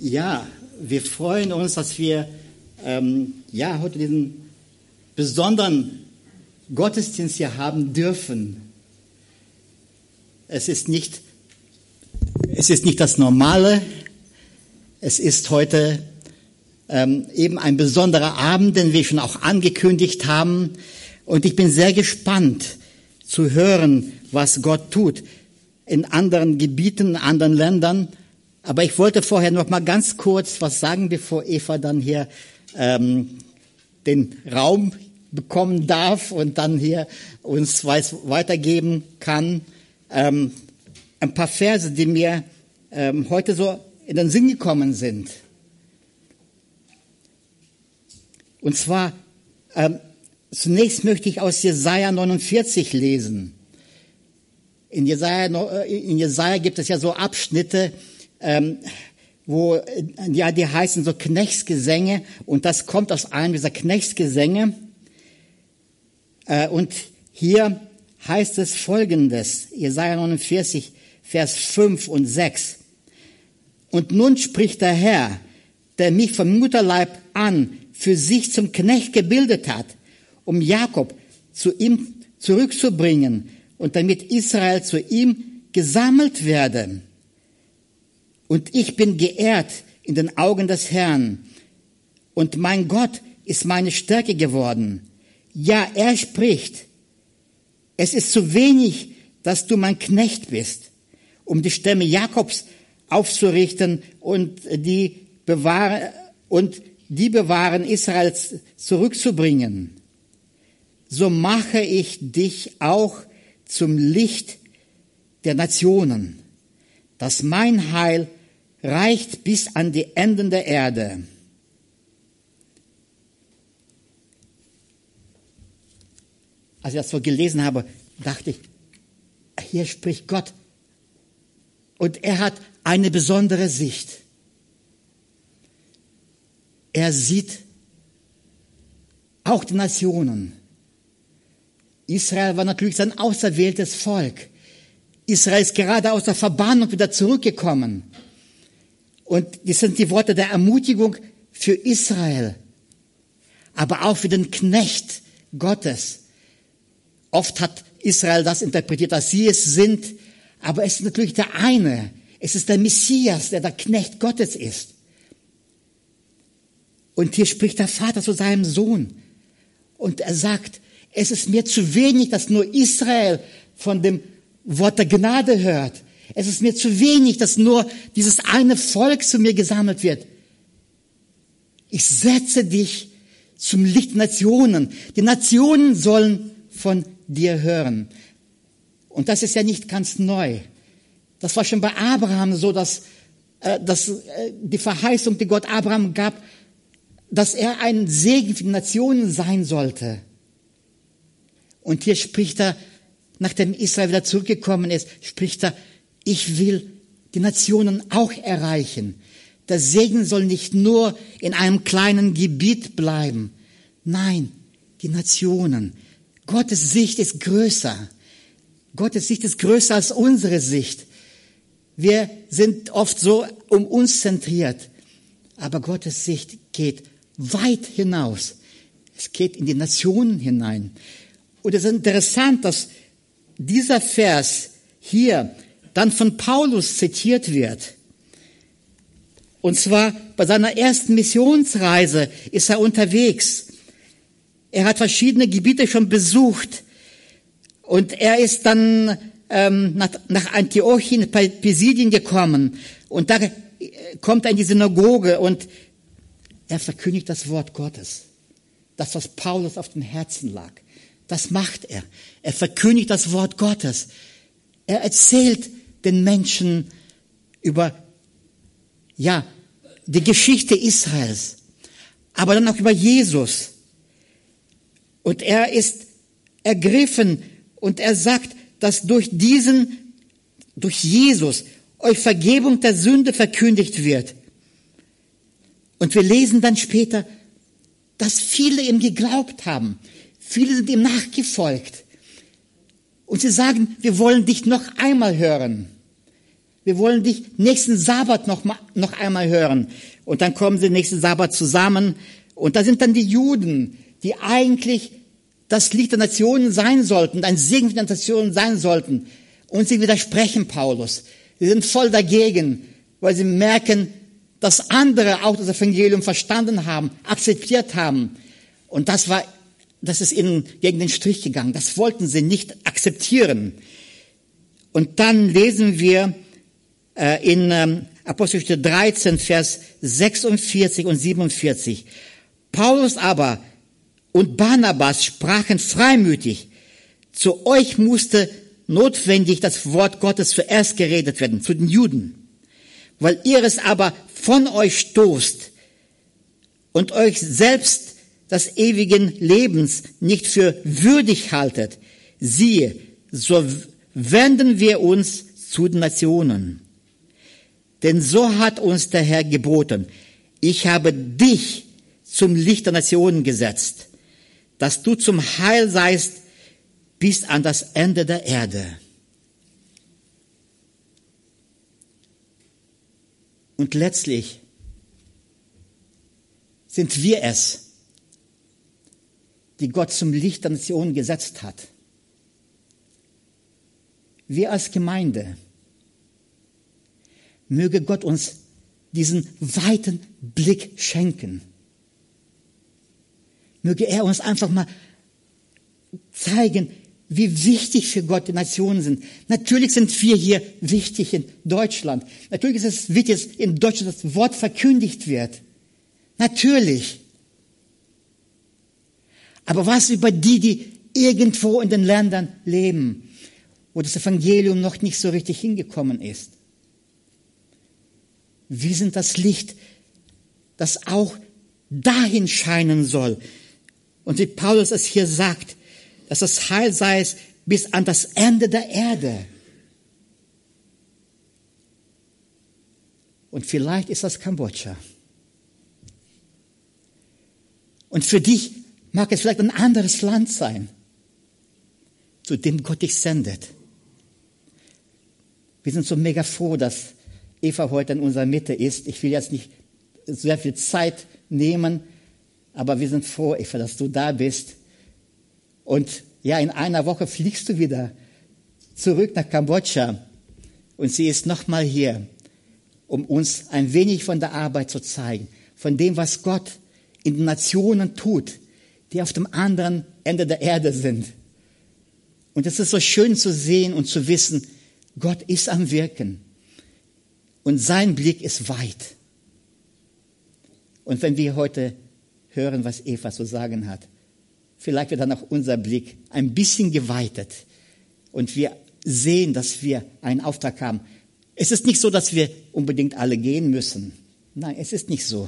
Ja, wir freuen uns, dass wir ähm, ja, heute diesen besonderen Gottesdienst hier haben dürfen. Es ist nicht, es ist nicht das Normale. Es ist heute ähm, eben ein besonderer Abend, den wir schon auch angekündigt haben. Und ich bin sehr gespannt zu hören, was Gott tut in anderen Gebieten, in anderen Ländern. Aber ich wollte vorher noch mal ganz kurz was sagen, bevor Eva dann hier ähm, den Raum bekommen darf und dann hier uns weitergeben kann. Ähm, ein paar Verse, die mir ähm, heute so in den Sinn gekommen sind. Und zwar, ähm, zunächst möchte ich aus Jesaja 49 lesen. In Jesaja, äh, in Jesaja gibt es ja so Abschnitte, ähm, wo ja die heißen so Knechtsgesänge und das kommt aus einem dieser Knechtsgesänge. Äh, und hier heißt es folgendes, Jesaja 49, Vers 5 und 6. Und nun spricht der Herr, der mich vom Mutterleib an für sich zum Knecht gebildet hat, um Jakob zu ihm zurückzubringen und damit Israel zu ihm gesammelt werde. Und ich bin geehrt in den Augen des Herrn. Und mein Gott ist meine Stärke geworden. Ja, er spricht. Es ist zu wenig, dass du mein Knecht bist, um die Stämme Jakobs aufzurichten und die bewahren, und die bewahren Israels zurückzubringen. So mache ich dich auch zum Licht der Nationen, dass mein Heil reicht bis an die Enden der Erde. Als ich das so gelesen habe, dachte ich, hier spricht Gott. Und er hat eine besondere Sicht. Er sieht auch die Nationen. Israel war natürlich sein auserwähltes Volk. Israel ist gerade aus der Verbannung wieder zurückgekommen. Und das sind die Worte der Ermutigung für Israel, aber auch für den Knecht Gottes. Oft hat Israel das interpretiert, dass sie es sind, aber es ist natürlich der eine. Es ist der Messias, der der Knecht Gottes ist. Und hier spricht der Vater zu seinem Sohn. Und er sagt, es ist mir zu wenig, dass nur Israel von dem Wort der Gnade hört. Es ist mir zu wenig, dass nur dieses eine Volk zu mir gesammelt wird. Ich setze dich zum Licht Nationen. Die Nationen sollen von dir hören. Und das ist ja nicht ganz neu. Das war schon bei Abraham so, dass, äh, dass äh, die Verheißung, die Gott Abraham gab, dass er ein Segen für die Nationen sein sollte. Und hier spricht er, nachdem Israel wieder zurückgekommen ist, spricht er, ich will die Nationen auch erreichen. Der Segen soll nicht nur in einem kleinen Gebiet bleiben. Nein, die Nationen. Gottes Sicht ist größer. Gottes Sicht ist größer als unsere Sicht. Wir sind oft so um uns zentriert. Aber Gottes Sicht geht weit hinaus. Es geht in die Nationen hinein. Und es ist interessant, dass dieser Vers hier dann von Paulus zitiert wird. Und zwar bei seiner ersten Missionsreise ist er unterwegs. Er hat verschiedene Gebiete schon besucht. Und er ist dann ähm, nach, nach Antiochien, Pisidien gekommen. Und da kommt er in die Synagoge und er verkündigt das Wort Gottes. Das, was Paulus auf dem Herzen lag. Das macht er. Er verkündigt das Wort Gottes. Er erzählt den Menschen über, ja, die Geschichte Israels, aber dann auch über Jesus. Und er ist ergriffen und er sagt, dass durch diesen, durch Jesus euch Vergebung der Sünde verkündigt wird. Und wir lesen dann später, dass viele ihm geglaubt haben. Viele sind ihm nachgefolgt. Und sie sagen, wir wollen dich noch einmal hören. Wir wollen dich nächsten Sabbat noch, mal, noch einmal hören. Und dann kommen sie nächsten Sabbat zusammen. Und da sind dann die Juden, die eigentlich das Licht der Nationen sein sollten, ein Segen der Nationen sein sollten. Und sie widersprechen Paulus. Sie sind voll dagegen, weil sie merken, dass andere auch das Evangelium verstanden haben, akzeptiert haben. Und das war, das ist ihnen gegen den Strich gegangen. Das wollten sie nicht akzeptieren. Und dann lesen wir in ähm, Apostelgeschichte 13, Vers 46 und 47. Paulus aber und Barnabas sprachen freimütig. Zu euch musste notwendig das Wort Gottes zuerst geredet werden, zu den Juden. Weil ihr es aber von euch stoßt und euch selbst des ewigen Lebens nicht für würdig haltet, siehe, so wenden wir uns zu den Nationen. Denn so hat uns der Herr geboten, ich habe dich zum Licht der Nationen gesetzt, dass du zum Heil seist bis an das Ende der Erde. Und letztlich sind wir es, die Gott zum Licht der Nationen gesetzt hat. Wir als Gemeinde, möge Gott uns diesen weiten Blick schenken. Möge er uns einfach mal zeigen, wie wichtig für Gott die Nationen sind. Natürlich sind wir hier wichtig in Deutschland. Natürlich ist es wichtig, dass in Deutschland das Wort verkündigt wird. Natürlich. Aber was über die, die irgendwo in den Ländern leben, wo das Evangelium noch nicht so richtig hingekommen ist? Wir sind das Licht, das auch dahin scheinen soll. Und wie Paulus es hier sagt, dass das Heil sei es bis an das Ende der Erde. Und vielleicht ist das Kambodscha. Und für dich mag es vielleicht ein anderes Land sein, zu dem Gott dich sendet. Wir sind so mega froh, dass Eva heute in unserer Mitte ist. Ich will jetzt nicht sehr viel Zeit nehmen, aber wir sind froh, Eva, dass du da bist. Und ja, in einer Woche fliegst du wieder zurück nach Kambodscha und sie ist nochmal hier, um uns ein wenig von der Arbeit zu zeigen, von dem, was Gott in den Nationen tut, die auf dem anderen Ende der Erde sind. Und es ist so schön zu sehen und zu wissen, Gott ist am Wirken und sein Blick ist weit. Und wenn wir heute hören, was Eva zu sagen hat, vielleicht wird dann auch unser Blick ein bisschen geweitet und wir sehen, dass wir einen Auftrag haben. Es ist nicht so, dass wir unbedingt alle gehen müssen. Nein, es ist nicht so.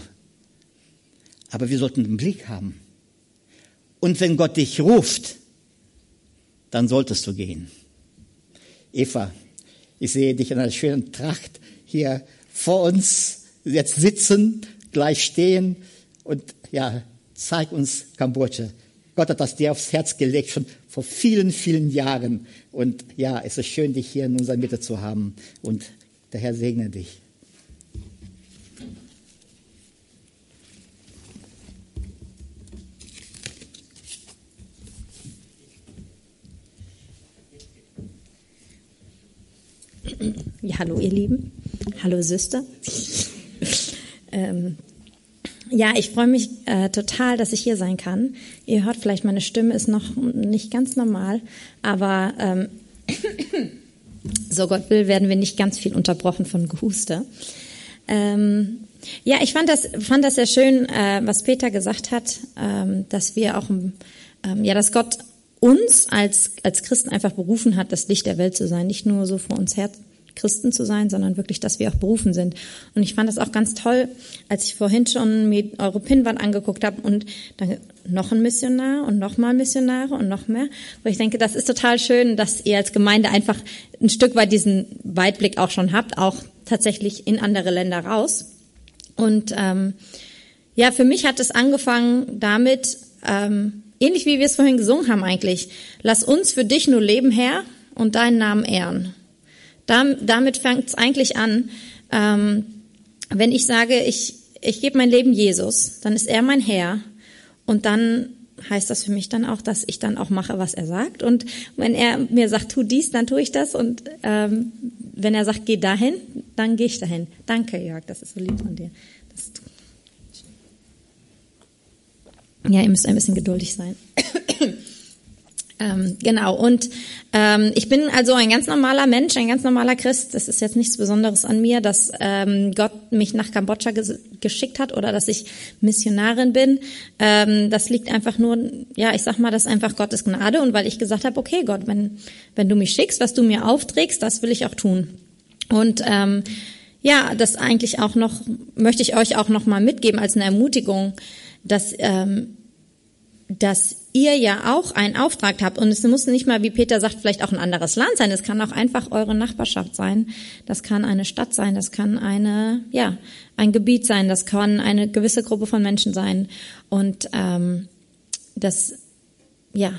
Aber wir sollten einen Blick haben. Und wenn Gott dich ruft, dann solltest du gehen. Eva, ich sehe dich in einer schönen Tracht hier vor uns jetzt sitzen, gleich stehen und ja, zeig uns Kambodscha. Gott hat das dir aufs Herz gelegt, schon vor vielen, vielen Jahren. Und ja, es ist schön, dich hier in unserer Mitte zu haben. Und der Herr segne dich. Ja, hallo ihr Lieben. Hallo Süster. ähm, ja, ich freue mich äh, total, dass ich hier sein kann. Ihr hört vielleicht, meine Stimme ist noch nicht ganz normal, aber ähm, so Gott will, werden wir nicht ganz viel unterbrochen von Gehuste. Ähm, ja, ich fand das, fand das sehr schön, äh, was Peter gesagt hat, ähm, dass wir auch, ähm, ja, dass Gott uns als, als Christen einfach berufen hat, das Licht der Welt zu sein, nicht nur so vor uns her Christen zu sein, sondern wirklich, dass wir auch berufen sind. Und ich fand das auch ganz toll, als ich vorhin schon mir eure Pinnwand angeguckt habe und dann noch ein Missionar und noch mal Missionare und noch mehr. Wo ich denke, das ist total schön, dass ihr als Gemeinde einfach ein Stück weit diesen Weitblick auch schon habt, auch tatsächlich in andere Länder raus. Und ähm, ja, für mich hat es angefangen damit, ähm, ähnlich wie wir es vorhin gesungen haben eigentlich, lass uns für dich nur leben, Herr, und deinen Namen ehren. Damit fängt es eigentlich an. Ähm, wenn ich sage, ich, ich gebe mein Leben Jesus, dann ist er mein Herr und dann heißt das für mich dann auch, dass ich dann auch mache, was er sagt. Und wenn er mir sagt, tu dies, dann tue ich das. Und ähm, wenn er sagt, geh dahin, dann gehe ich dahin. Danke, Jörg, das ist so lieb von dir. Ja, ihr müsst ein bisschen geduldig sein. Ähm, genau, und ähm, ich bin also ein ganz normaler Mensch, ein ganz normaler Christ. Das ist jetzt nichts Besonderes an mir, dass ähm, Gott mich nach Kambodscha ges geschickt hat oder dass ich Missionarin bin. Ähm, das liegt einfach nur, ja, ich sag mal, das ist einfach Gottes Gnade und weil ich gesagt habe, okay, Gott, wenn, wenn du mich schickst, was du mir aufträgst, das will ich auch tun. Und ähm, ja, das eigentlich auch noch, möchte ich euch auch noch mal mitgeben als eine Ermutigung, dass ähm, dass ihr ja auch einen Auftrag habt. Und es muss nicht mal, wie Peter sagt, vielleicht auch ein anderes Land sein. Es kann auch einfach eure Nachbarschaft sein. Das kann eine Stadt sein. Das kann eine, ja, ein Gebiet sein. Das kann eine gewisse Gruppe von Menschen sein. Und ähm, das, ja,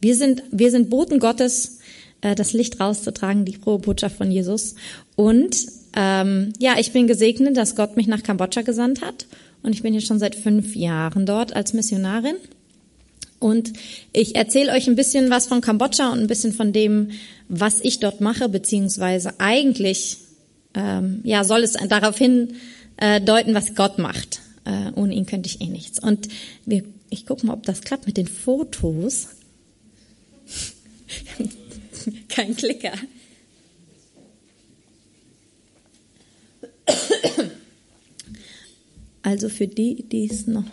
wir sind, wir sind Boten Gottes, äh, das Licht rauszutragen, die frohe Botschaft von Jesus. Und ähm, ja, ich bin gesegnet, dass Gott mich nach Kambodscha gesandt hat. Und ich bin jetzt schon seit fünf Jahren dort als Missionarin. Und ich erzähle euch ein bisschen was von Kambodscha und ein bisschen von dem, was ich dort mache, beziehungsweise eigentlich ähm, ja soll es darauf hin äh, deuten, was Gott macht. Äh, ohne ihn könnte ich eh nichts. Und wir, ich gucke mal, ob das klappt mit den Fotos. Kein Klicker. Also für die, die es noch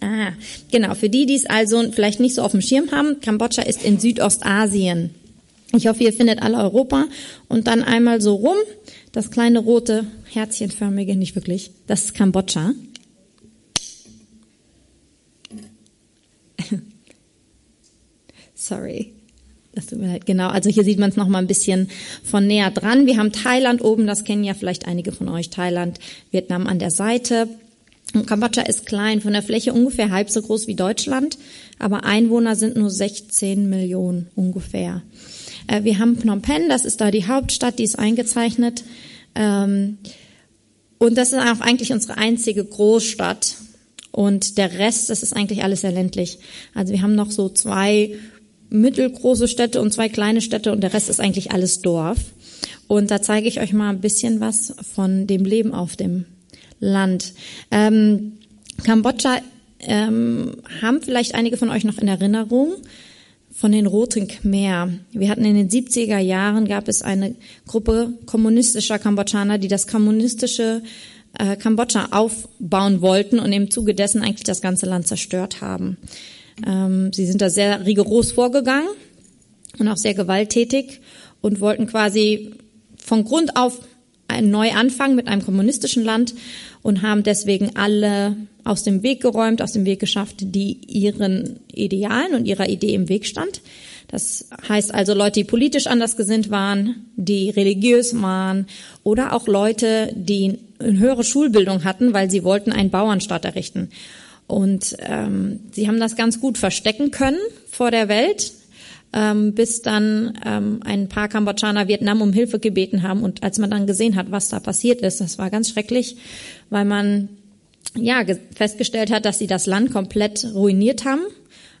Ah, genau. Für die, die es also vielleicht nicht so auf dem Schirm haben, Kambodscha ist in Südostasien. Ich hoffe, ihr findet alle Europa und dann einmal so rum. Das kleine rote Herzchenförmige, nicht wirklich. Das ist Kambodscha. Sorry. Das tut mir leid. Genau, also hier sieht man es noch mal ein bisschen von näher dran. Wir haben Thailand oben, das kennen ja vielleicht einige von euch. Thailand, Vietnam an der Seite. Kambodscha ist klein, von der Fläche ungefähr halb so groß wie Deutschland, aber Einwohner sind nur 16 Millionen ungefähr. Äh, wir haben Phnom Penh, das ist da die Hauptstadt, die ist eingezeichnet. Ähm, und das ist auch eigentlich unsere einzige Großstadt. Und der Rest, das ist eigentlich alles sehr ländlich. Also wir haben noch so zwei mittelgroße Städte und zwei kleine Städte und der Rest ist eigentlich alles Dorf. Und da zeige ich euch mal ein bisschen was von dem Leben auf dem Land. Ähm, Kambodscha ähm, haben vielleicht einige von euch noch in Erinnerung von den Roten Khmer. Wir hatten in den 70er Jahren gab es eine Gruppe kommunistischer Kambodschaner, die das kommunistische äh, Kambodscha aufbauen wollten und im Zuge dessen eigentlich das ganze Land zerstört haben. Ähm, sie sind da sehr rigoros vorgegangen und auch sehr gewalttätig und wollten quasi von Grund auf einen Neuanfang mit einem kommunistischen Land und haben deswegen alle aus dem Weg geräumt, aus dem Weg geschafft, die ihren Idealen und ihrer Idee im Weg stand. Das heißt also Leute, die politisch anders gesinnt waren, die religiös waren oder auch Leute, die eine höhere Schulbildung hatten, weil sie wollten einen Bauernstaat errichten. Und ähm, sie haben das ganz gut verstecken können vor der Welt, ähm, bis dann ähm, ein paar Kambodschaner Vietnam um Hilfe gebeten haben. Und als man dann gesehen hat, was da passiert ist, das war ganz schrecklich, weil man ja festgestellt hat, dass sie das Land komplett ruiniert haben,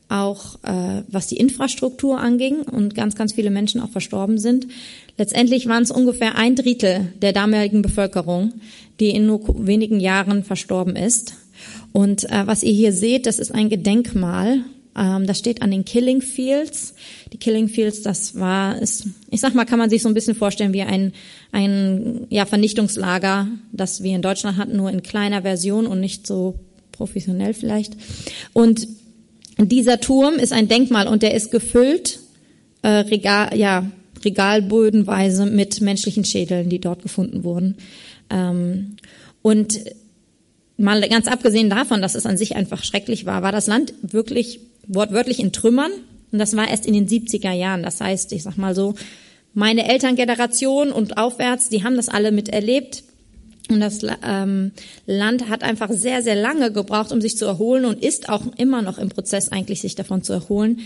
auch äh, was die Infrastruktur anging und ganz, ganz viele Menschen auch verstorben sind. Letztendlich waren es ungefähr ein Drittel der damaligen Bevölkerung, die in nur wenigen Jahren verstorben ist. Und äh, was ihr hier seht, das ist ein Gedenkmal ähm, das steht an den Killing Fields. Die Killing Fields, das war, ist, ich sag mal, kann man sich so ein bisschen vorstellen wie ein, ein ja, Vernichtungslager, das wir in Deutschland hatten, nur in kleiner Version und nicht so professionell vielleicht. Und dieser Turm ist ein Denkmal und der ist gefüllt, äh, Regal, ja, regalbödenweise mit menschlichen Schädeln, die dort gefunden wurden. Ähm, und mal ganz abgesehen davon, dass es an sich einfach schrecklich war, war das Land wirklich wortwörtlich in Trümmern. Und das war erst in den 70er Jahren. Das heißt, ich sag mal so, meine Elterngeneration und aufwärts, die haben das alle miterlebt. Und das ähm, Land hat einfach sehr, sehr lange gebraucht, um sich zu erholen und ist auch immer noch im Prozess eigentlich, sich davon zu erholen.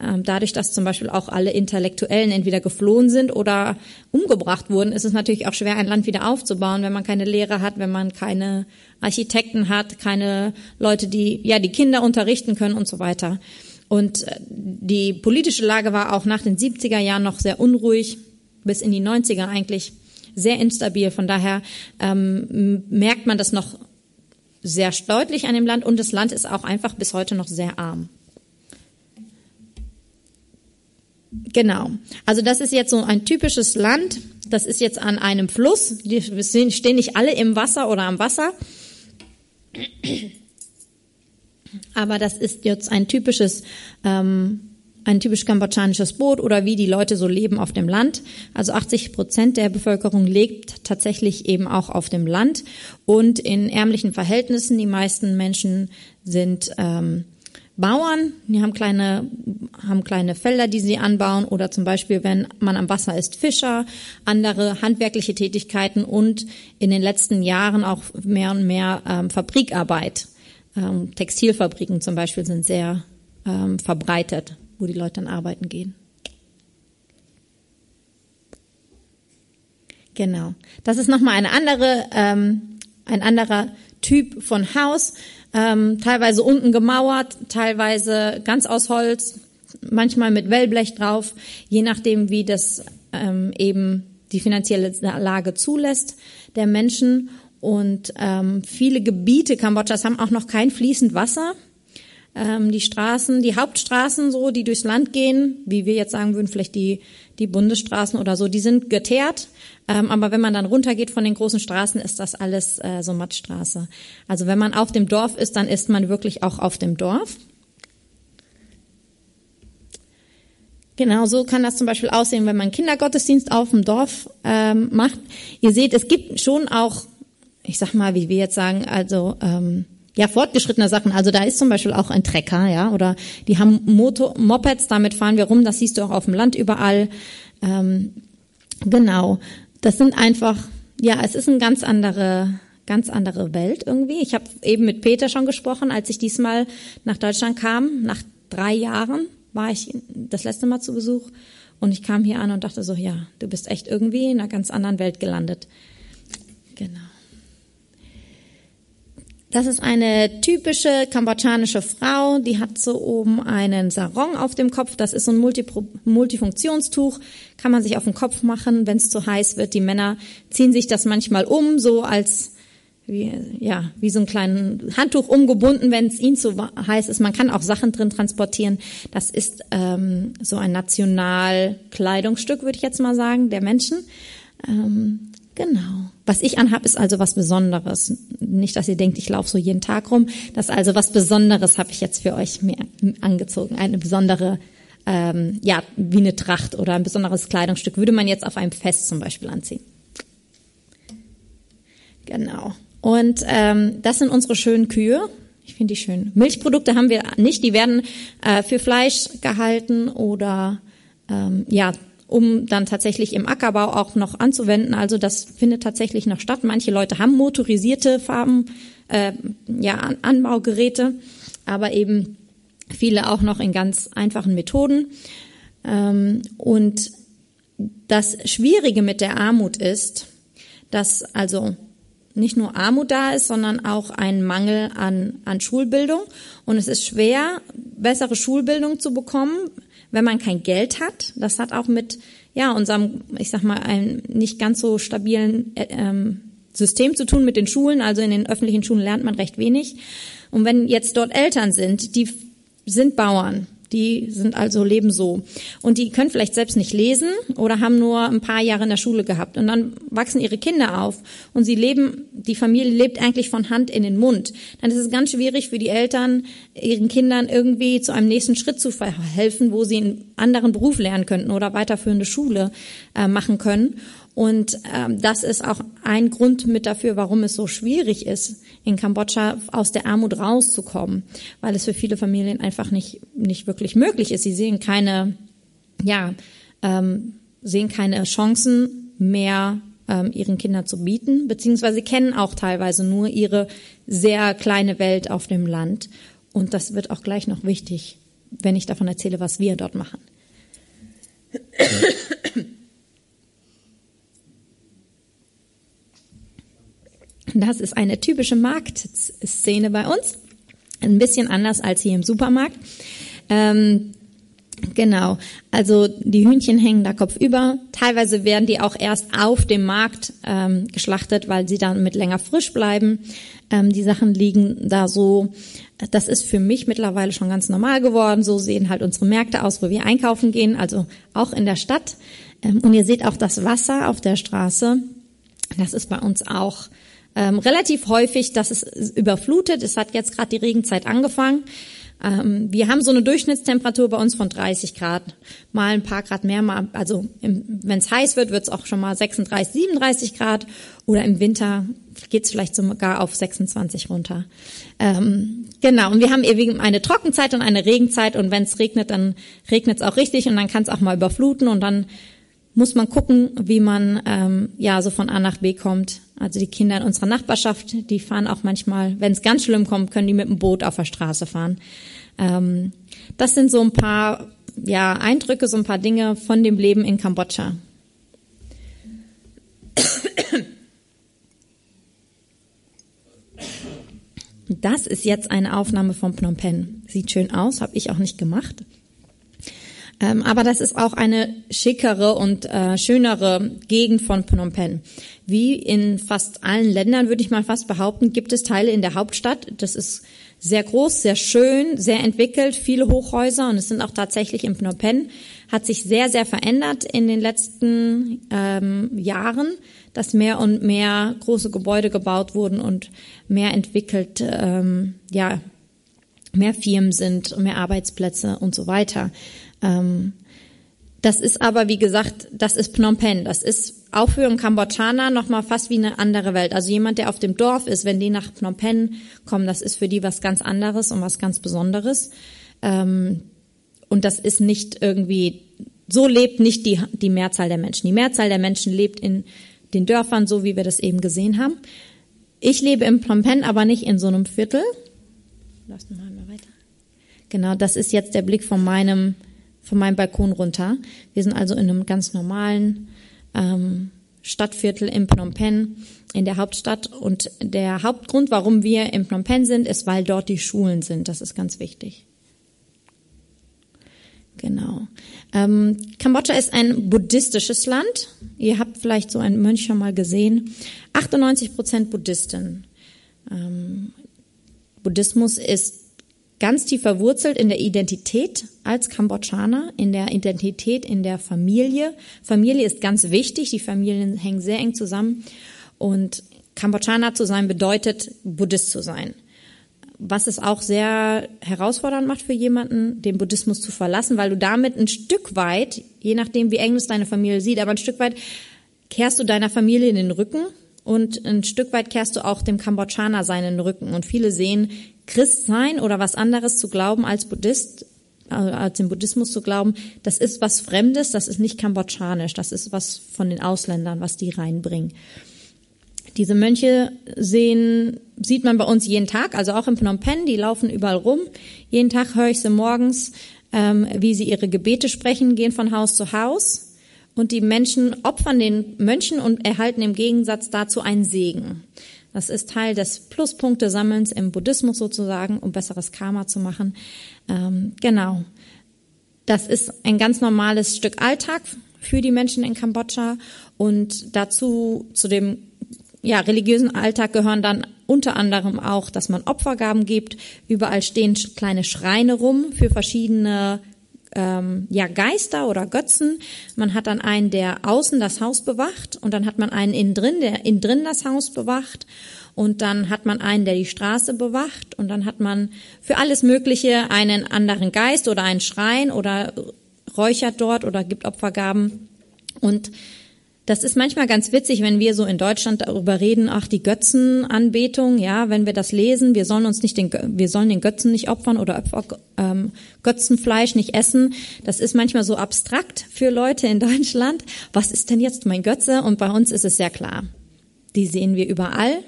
Ähm, dadurch, dass zum Beispiel auch alle Intellektuellen entweder geflohen sind oder umgebracht wurden, ist es natürlich auch schwer, ein Land wieder aufzubauen, wenn man keine Lehrer hat, wenn man keine Architekten hat, keine Leute, die ja die Kinder unterrichten können und so weiter. Und äh, die politische Lage war auch nach den 70er Jahren noch sehr unruhig, bis in die 90er eigentlich sehr instabil. Von daher ähm, merkt man das noch sehr deutlich an dem Land und das Land ist auch einfach bis heute noch sehr arm. Genau. Also das ist jetzt so ein typisches Land. Das ist jetzt an einem Fluss. Die stehen nicht alle im Wasser oder am Wasser. Aber das ist jetzt ein typisches ähm, ein typisch kambodschanisches Boot oder wie die Leute so leben auf dem Land. Also 80 Prozent der Bevölkerung lebt tatsächlich eben auch auf dem Land und in ärmlichen Verhältnissen. Die meisten Menschen sind ähm, Bauern, die haben kleine, haben kleine Felder, die sie anbauen oder zum Beispiel, wenn man am Wasser ist, Fischer, andere handwerkliche Tätigkeiten und in den letzten Jahren auch mehr und mehr ähm, Fabrikarbeit. Ähm, Textilfabriken zum Beispiel sind sehr ähm, verbreitet wo die Leute dann arbeiten gehen. Genau. Das ist nochmal eine andere, ähm, ein anderer Typ von Haus. Ähm, teilweise unten gemauert, teilweise ganz aus Holz, manchmal mit Wellblech drauf, je nachdem, wie das ähm, eben die finanzielle Lage zulässt der Menschen. Und ähm, viele Gebiete Kambodschas haben auch noch kein fließend Wasser. Ähm, die Straßen, die Hauptstraßen so, die durchs Land gehen, wie wir jetzt sagen würden, vielleicht die, die Bundesstraßen oder so, die sind geteert. Ähm, aber wenn man dann runtergeht von den großen Straßen, ist das alles äh, so Mattstraße. Also wenn man auf dem Dorf ist, dann ist man wirklich auch auf dem Dorf. Genau, so kann das zum Beispiel aussehen, wenn man Kindergottesdienst auf dem Dorf ähm, macht. Ihr seht, es gibt schon auch, ich sag mal, wie wir jetzt sagen, also ähm, ja, fortgeschrittene Sachen. Also da ist zum Beispiel auch ein Trecker, ja, oder die haben Motor, Mopeds, damit fahren wir rum, das siehst du auch auf dem Land überall. Ähm, genau. Das sind einfach, ja, es ist eine ganz andere, ganz andere Welt irgendwie. Ich habe eben mit Peter schon gesprochen, als ich diesmal nach Deutschland kam. Nach drei Jahren war ich das letzte Mal zu Besuch und ich kam hier an und dachte so, ja, du bist echt irgendwie in einer ganz anderen Welt gelandet. Genau. Das ist eine typische kambodschanische Frau, die hat so oben einen Sarong auf dem Kopf. Das ist so ein Multi Multifunktionstuch, kann man sich auf den Kopf machen, wenn es zu heiß wird. Die Männer ziehen sich das manchmal um, so als wie, ja, wie so ein kleines Handtuch umgebunden, wenn es ihnen zu heiß ist. Man kann auch Sachen drin transportieren. Das ist ähm, so ein Nationalkleidungsstück, würde ich jetzt mal sagen, der Menschen. Ähm, Genau. Was ich anhab, ist also was Besonderes. Nicht, dass ihr denkt, ich laufe so jeden Tag rum. Das ist also was Besonderes habe ich jetzt für euch mir angezogen. Eine besondere, ähm, ja, wie eine Tracht oder ein besonderes Kleidungsstück würde man jetzt auf einem Fest zum Beispiel anziehen. Genau. Und ähm, das sind unsere schönen Kühe. Ich finde die schön. Milchprodukte haben wir nicht. Die werden äh, für Fleisch gehalten oder ähm, ja um dann tatsächlich im Ackerbau auch noch anzuwenden. Also das findet tatsächlich noch statt. Manche Leute haben motorisierte Farben, äh, ja, Anbaugeräte, aber eben viele auch noch in ganz einfachen Methoden. Ähm, und das Schwierige mit der Armut ist, dass also nicht nur Armut da ist, sondern auch ein Mangel an, an Schulbildung. Und es ist schwer, bessere Schulbildung zu bekommen, wenn man kein Geld hat. Das hat auch mit ja unserem, ich sag mal, einem nicht ganz so stabilen äh, ähm, System zu tun mit den Schulen. Also in den öffentlichen Schulen lernt man recht wenig. Und wenn jetzt dort Eltern sind, die sind Bauern, die sind also leben so. Und die können vielleicht selbst nicht lesen oder haben nur ein paar Jahre in der Schule gehabt. Und dann wachsen ihre Kinder auf und sie leben, die Familie lebt eigentlich von Hand in den Mund. Dann ist es ganz schwierig für die Eltern, ihren Kindern irgendwie zu einem nächsten Schritt zu verhelfen, wo sie einen anderen Beruf lernen könnten oder weiterführende Schule äh, machen können. Und ähm, das ist auch ein Grund mit dafür, warum es so schwierig ist, in Kambodscha aus der Armut rauszukommen, weil es für viele Familien einfach nicht nicht wirklich möglich ist. Sie sehen keine, ja, ähm, sehen keine Chancen mehr ähm, ihren Kindern zu bieten, beziehungsweise sie kennen auch teilweise nur ihre sehr kleine Welt auf dem Land. Und das wird auch gleich noch wichtig, wenn ich davon erzähle, was wir dort machen. Das ist eine typische Marktszene bei uns. Ein bisschen anders als hier im Supermarkt. Ähm, genau. Also die Hühnchen hängen da kopfüber. Teilweise werden die auch erst auf dem Markt ähm, geschlachtet, weil sie dann mit länger frisch bleiben. Ähm, die Sachen liegen da so. Das ist für mich mittlerweile schon ganz normal geworden. So sehen halt unsere Märkte aus, wo wir einkaufen gehen. Also auch in der Stadt. Ähm, und ihr seht auch das Wasser auf der Straße. Das ist bei uns auch ähm, relativ häufig, dass es überflutet. Es hat jetzt gerade die Regenzeit angefangen. Ähm, wir haben so eine Durchschnittstemperatur bei uns von 30 Grad, mal ein paar Grad mehr, mal, also wenn es heiß wird, wird es auch schon mal 36, 37 Grad oder im Winter geht es vielleicht sogar auf 26 runter. Ähm, genau, und wir haben eben eine Trockenzeit und eine Regenzeit und wenn es regnet, dann regnet es auch richtig und dann kann es auch mal überfluten und dann muss man gucken, wie man ähm, ja so von A nach B kommt. Also die Kinder in unserer Nachbarschaft, die fahren auch manchmal, wenn es ganz schlimm kommt, können die mit dem Boot auf der Straße fahren. Ähm, das sind so ein paar ja, Eindrücke, so ein paar Dinge von dem Leben in Kambodscha. Das ist jetzt eine Aufnahme von Phnom Penh. Sieht schön aus, habe ich auch nicht gemacht. Ähm, aber das ist auch eine schickere und äh, schönere Gegend von Phnom Penh. Wie in fast allen Ländern, würde ich mal fast behaupten, gibt es Teile in der Hauptstadt. Das ist sehr groß, sehr schön, sehr entwickelt, viele Hochhäuser und es sind auch tatsächlich in Phnom Penh, hat sich sehr, sehr verändert in den letzten ähm, Jahren, dass mehr und mehr große Gebäude gebaut wurden und mehr entwickelt, ähm, ja, mehr Firmen sind, mehr Arbeitsplätze und so weiter. Ähm, das ist aber, wie gesagt, das ist Phnom Penh. Das ist auch für einen Kambodschaner nochmal fast wie eine andere Welt. Also jemand, der auf dem Dorf ist, wenn die nach Phnom Penh kommen, das ist für die was ganz anderes und was ganz Besonderes. Ähm, und das ist nicht irgendwie, so lebt nicht die, die Mehrzahl der Menschen. Die Mehrzahl der Menschen lebt in den Dörfern, so wie wir das eben gesehen haben. Ich lebe in Phnom Penh, aber nicht in so einem Viertel. Lass mal weiter. Genau, das ist jetzt der Blick von meinem von meinem Balkon runter. Wir sind also in einem ganz normalen ähm, Stadtviertel in Phnom Penh, in der Hauptstadt. Und der Hauptgrund, warum wir in Phnom Penh sind, ist, weil dort die Schulen sind. Das ist ganz wichtig. Genau. Ähm, Kambodscha ist ein buddhistisches Land. Ihr habt vielleicht so einen Mönch schon mal gesehen. 98 Prozent Buddhisten. Ähm, Buddhismus ist ganz tief verwurzelt in der Identität als Kambodschaner, in der Identität in der Familie. Familie ist ganz wichtig, die Familien hängen sehr eng zusammen und Kambodschaner zu sein bedeutet, Buddhist zu sein. Was es auch sehr herausfordernd macht für jemanden, den Buddhismus zu verlassen, weil du damit ein Stück weit, je nachdem wie eng es deine Familie sieht, aber ein Stück weit kehrst du deiner Familie in den Rücken und ein Stück weit kehrst du auch dem Kambodschaner seinen Rücken. Und viele sehen Christ sein oder was anderes zu glauben als Buddhist, äh, als im Buddhismus zu glauben, das ist was Fremdes, das ist nicht kambodschanisch, das ist was von den Ausländern, was die reinbringen. Diese Mönche sehen, sieht man bei uns jeden Tag, also auch in Phnom Penh, die laufen überall rum. Jeden Tag höre ich sie morgens, ähm, wie sie ihre Gebete sprechen, gehen von Haus zu Haus. Und die Menschen opfern den Mönchen und erhalten im Gegensatz dazu einen Segen. Das ist Teil des Pluspunkte-Sammelns im Buddhismus sozusagen, um besseres Karma zu machen. Ähm, genau. Das ist ein ganz normales Stück Alltag für die Menschen in Kambodscha und dazu zu dem ja, religiösen Alltag gehören dann unter anderem auch, dass man Opfergaben gibt. Überall stehen kleine Schreine rum für verschiedene ähm, ja, Geister oder Götzen. Man hat dann einen, der außen das Haus bewacht und dann hat man einen innen drin, der innen drin das Haus bewacht und dann hat man einen, der die Straße bewacht und dann hat man für alles Mögliche einen anderen Geist oder einen Schrein oder räuchert dort oder gibt Opfergaben und das ist manchmal ganz witzig, wenn wir so in Deutschland darüber reden, ach, die Götzenanbetung, ja, wenn wir das lesen, wir sollen uns nicht den, wir sollen den Götzen nicht opfern oder ähm, Götzenfleisch nicht essen. Das ist manchmal so abstrakt für Leute in Deutschland. Was ist denn jetzt mein Götze? Und bei uns ist es sehr klar. Die sehen wir überall.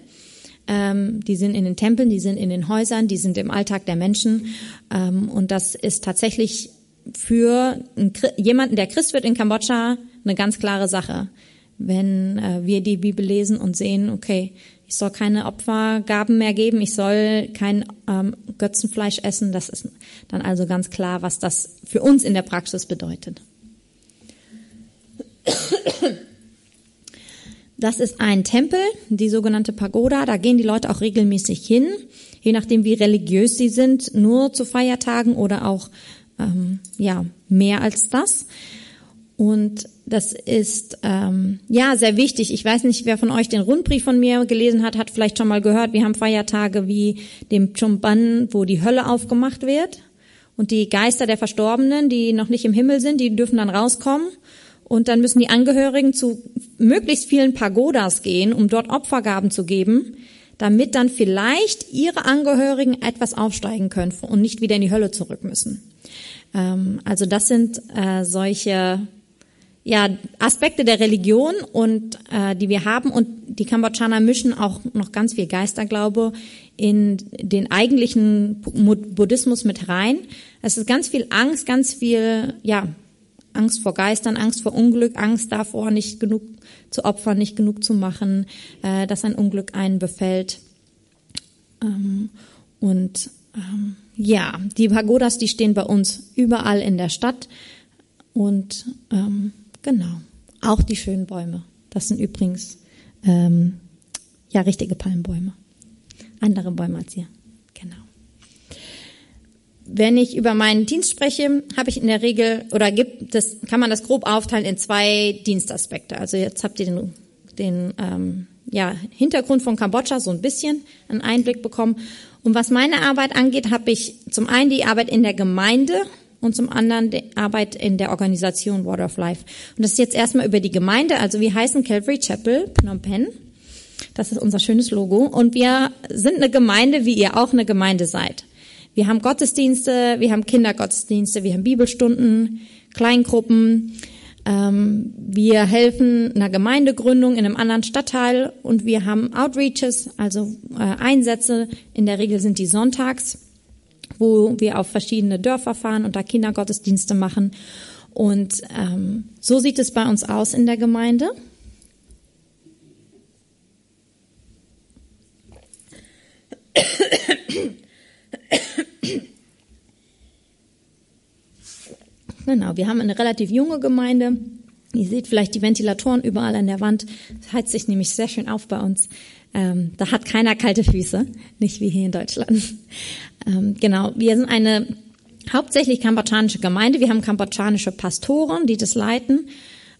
Ähm, die sind in den Tempeln, die sind in den Häusern, die sind im Alltag der Menschen. Ähm, und das ist tatsächlich für jemanden, der Christ wird in Kambodscha, eine ganz klare Sache. Wenn äh, wir die Bibel lesen und sehen, okay, ich soll keine Opfergaben mehr geben, ich soll kein ähm, Götzenfleisch essen, das ist dann also ganz klar, was das für uns in der Praxis bedeutet. Das ist ein Tempel, die sogenannte Pagoda. Da gehen die Leute auch regelmäßig hin, je nachdem wie religiös sie sind, nur zu Feiertagen oder auch ähm, ja mehr als das. Und das ist ähm, ja sehr wichtig. Ich weiß nicht, wer von euch den Rundbrief von mir gelesen hat, hat vielleicht schon mal gehört, wir haben Feiertage wie dem Chumban, wo die Hölle aufgemacht wird. Und die Geister der Verstorbenen, die noch nicht im Himmel sind, die dürfen dann rauskommen. Und dann müssen die Angehörigen zu möglichst vielen Pagodas gehen, um dort Opfergaben zu geben, damit dann vielleicht ihre Angehörigen etwas aufsteigen können und nicht wieder in die Hölle zurück müssen. Ähm, also das sind äh, solche ja, Aspekte der Religion und äh, die wir haben und die Kambodschaner mischen auch noch ganz viel Geisterglaube in den eigentlichen Buddhismus mit rein. Es ist ganz viel Angst, ganz viel ja Angst vor Geistern, Angst vor Unglück, Angst davor, nicht genug zu opfern, nicht genug zu machen, äh, dass ein Unglück einen befällt. Ähm, und ähm, ja, die Pagodas, die stehen bei uns überall in der Stadt und ähm, Genau. Auch die schönen Bäume. Das sind übrigens ähm, ja richtige Palmbäume. Andere Bäume als hier. Genau. Wenn ich über meinen Dienst spreche, habe ich in der Regel oder gibt das kann man das grob aufteilen in zwei Dienstaspekte. Also jetzt habt ihr den, den ähm, ja, Hintergrund von Kambodscha so ein bisschen einen Einblick bekommen. Und was meine Arbeit angeht, habe ich zum einen die Arbeit in der Gemeinde und zum anderen die Arbeit in der Organisation Water of Life. Und das ist jetzt erstmal über die Gemeinde. Also wir heißen Calvary Chapel Phnom Penh. Das ist unser schönes Logo. Und wir sind eine Gemeinde, wie ihr auch eine Gemeinde seid. Wir haben Gottesdienste, wir haben Kindergottesdienste, wir haben Bibelstunden, Kleingruppen. Ähm, wir helfen einer Gemeindegründung in einem anderen Stadtteil und wir haben Outreaches, also äh, Einsätze. In der Regel sind die sonntags wo wir auf verschiedene Dörfer fahren und da Kindergottesdienste machen. Und ähm, so sieht es bei uns aus in der Gemeinde. Genau, wir haben eine relativ junge Gemeinde. Ihr seht vielleicht die Ventilatoren überall an der Wand. Das heizt sich nämlich sehr schön auf bei uns. Ähm, da hat keiner kalte Füße, nicht wie hier in Deutschland. Ähm, genau, wir sind eine hauptsächlich kambodschanische Gemeinde. Wir haben kambodschanische Pastoren, die das leiten.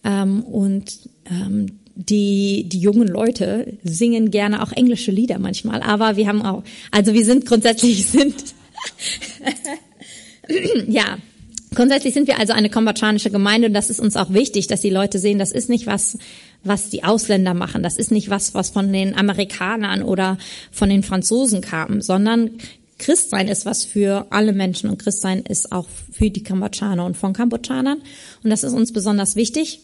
Ähm, und ähm, die, die jungen Leute singen gerne auch englische Lieder manchmal. Aber wir haben auch, also wir sind grundsätzlich sind, ja, Grundsätzlich sind wir also eine kambodschanische Gemeinde und das ist uns auch wichtig, dass die Leute sehen, das ist nicht was, was die Ausländer machen, das ist nicht was, was von den Amerikanern oder von den Franzosen kam, sondern Christsein ist was für alle Menschen und Christsein ist auch für die Kambodschaner und von Kambodschanern und das ist uns besonders wichtig.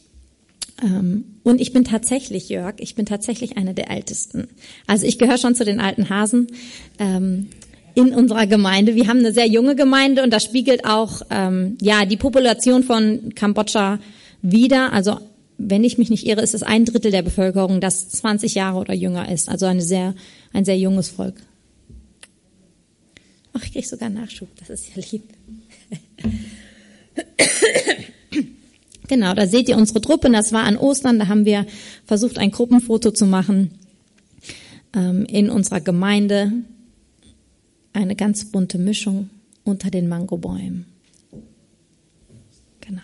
Ähm, und ich bin tatsächlich, Jörg, ich bin tatsächlich eine der Ältesten. Also ich gehöre schon zu den alten Hasen. In unserer Gemeinde. Wir haben eine sehr junge Gemeinde und das spiegelt auch ähm, ja die Population von Kambodscha wider. Also wenn ich mich nicht irre, ist es ein Drittel der Bevölkerung, das 20 Jahre oder jünger ist. Also eine sehr, ein sehr junges Volk. Ach, ich krieg sogar Nachschub. Das ist ja lieb. genau, da seht ihr unsere Truppe. Das war an Ostern. Da haben wir versucht, ein Gruppenfoto zu machen ähm, in unserer Gemeinde eine ganz bunte Mischung unter den Mangobäumen. Genau.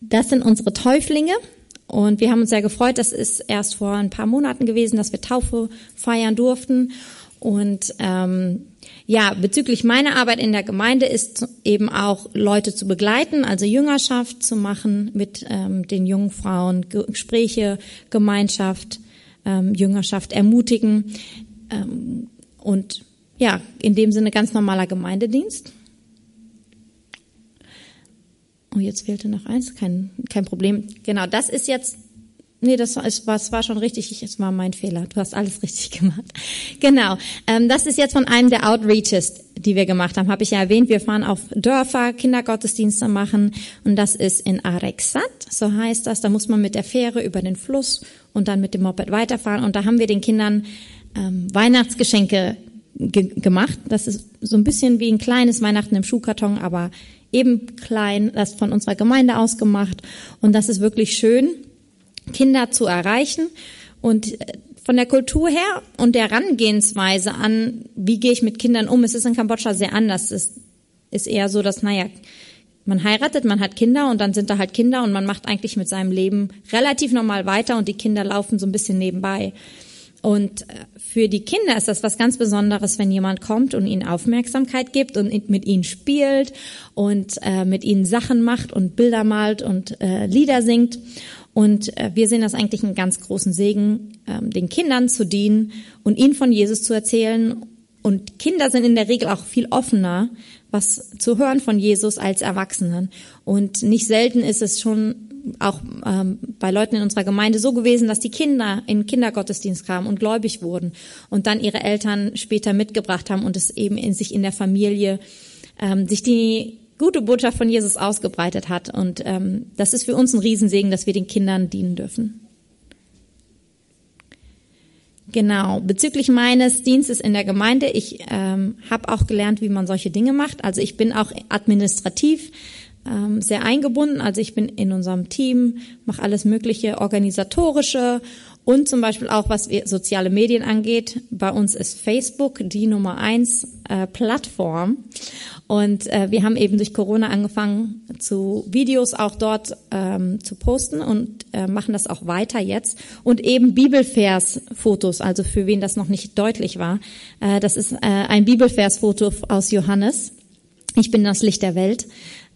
Das sind unsere Täuflinge und wir haben uns sehr gefreut. Das ist erst vor ein paar Monaten gewesen, dass wir Taufe feiern durften und ähm, ja, bezüglich meiner Arbeit in der Gemeinde ist eben auch Leute zu begleiten, also Jüngerschaft zu machen mit ähm, den jungen Frauen, Gespräche, Gemeinschaft, ähm, Jüngerschaft ermutigen ähm, und ja, in dem Sinne ganz normaler Gemeindedienst. Oh, jetzt fehlte noch eins, kein, kein Problem. Genau, das ist jetzt Nee, das war, es war, schon richtig, es war mein Fehler. Du hast alles richtig gemacht. Genau. Ähm, das ist jetzt von einem der Outreaches, die wir gemacht haben. Habe ich ja erwähnt, wir fahren auf Dörfer, Kindergottesdienste machen und das ist in Arexat, so heißt das. Da muss man mit der Fähre über den Fluss und dann mit dem Moped weiterfahren und da haben wir den Kindern ähm, Weihnachtsgeschenke ge gemacht. Das ist so ein bisschen wie ein kleines Weihnachten im Schuhkarton, aber eben klein, das von unserer Gemeinde aus gemacht und das ist wirklich schön Kinder zu erreichen. Und äh, von der Kultur her und der Herangehensweise an, wie gehe ich mit Kindern um, es ist in Kambodscha sehr anders. Es ist eher so, dass, naja, man heiratet, man hat Kinder und dann sind da halt Kinder und man macht eigentlich mit seinem Leben relativ normal weiter und die Kinder laufen so ein bisschen nebenbei. Und äh, für die Kinder ist das was ganz Besonderes, wenn jemand kommt und ihnen Aufmerksamkeit gibt und mit ihnen spielt und äh, mit ihnen Sachen macht und Bilder malt und äh, Lieder singt. Und äh, wir sehen das eigentlich einen ganz großen Segen, ähm, den Kindern zu dienen und ihnen von Jesus zu erzählen. Und Kinder sind in der Regel auch viel offener, was zu hören von Jesus als Erwachsenen. Und nicht selten ist es schon auch ähm, bei Leuten in unserer Gemeinde so gewesen, dass die Kinder in Kindergottesdienst kamen und gläubig wurden und dann ihre Eltern später mitgebracht haben und es eben in sich in der Familie ähm, sich die gute Botschaft von Jesus ausgebreitet hat. Und ähm, das ist für uns ein Riesensegen, dass wir den Kindern dienen dürfen. Genau, bezüglich meines Dienstes in der Gemeinde, ich ähm, habe auch gelernt, wie man solche Dinge macht. Also ich bin auch administrativ ähm, sehr eingebunden. Also ich bin in unserem Team, mache alles mögliche organisatorische und zum Beispiel auch, was soziale Medien angeht. Bei uns ist Facebook die Nummer eins äh, Plattform. Und äh, wir haben eben durch Corona angefangen, zu Videos auch dort ähm, zu posten und äh, machen das auch weiter jetzt. Und eben Bibelvers-Fotos, also für wen das noch nicht deutlich war. Äh, das ist äh, ein Bibelvers-Foto aus Johannes. Ich bin das Licht der Welt.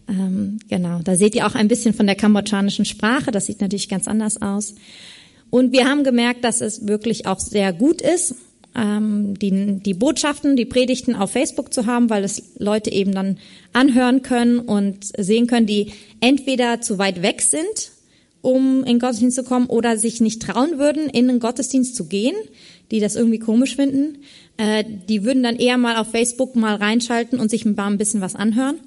Ähm, genau, da seht ihr auch ein bisschen von der kambodschanischen Sprache. Das sieht natürlich ganz anders aus. Und wir haben gemerkt, dass es wirklich auch sehr gut ist, ähm, die, die Botschaften, die Predigten auf Facebook zu haben, weil es Leute eben dann anhören können und sehen können, die entweder zu weit weg sind, um in den Gottesdienst zu kommen, oder sich nicht trauen würden, in den Gottesdienst zu gehen, die das irgendwie komisch finden. Äh, die würden dann eher mal auf Facebook mal reinschalten und sich ein bisschen was anhören.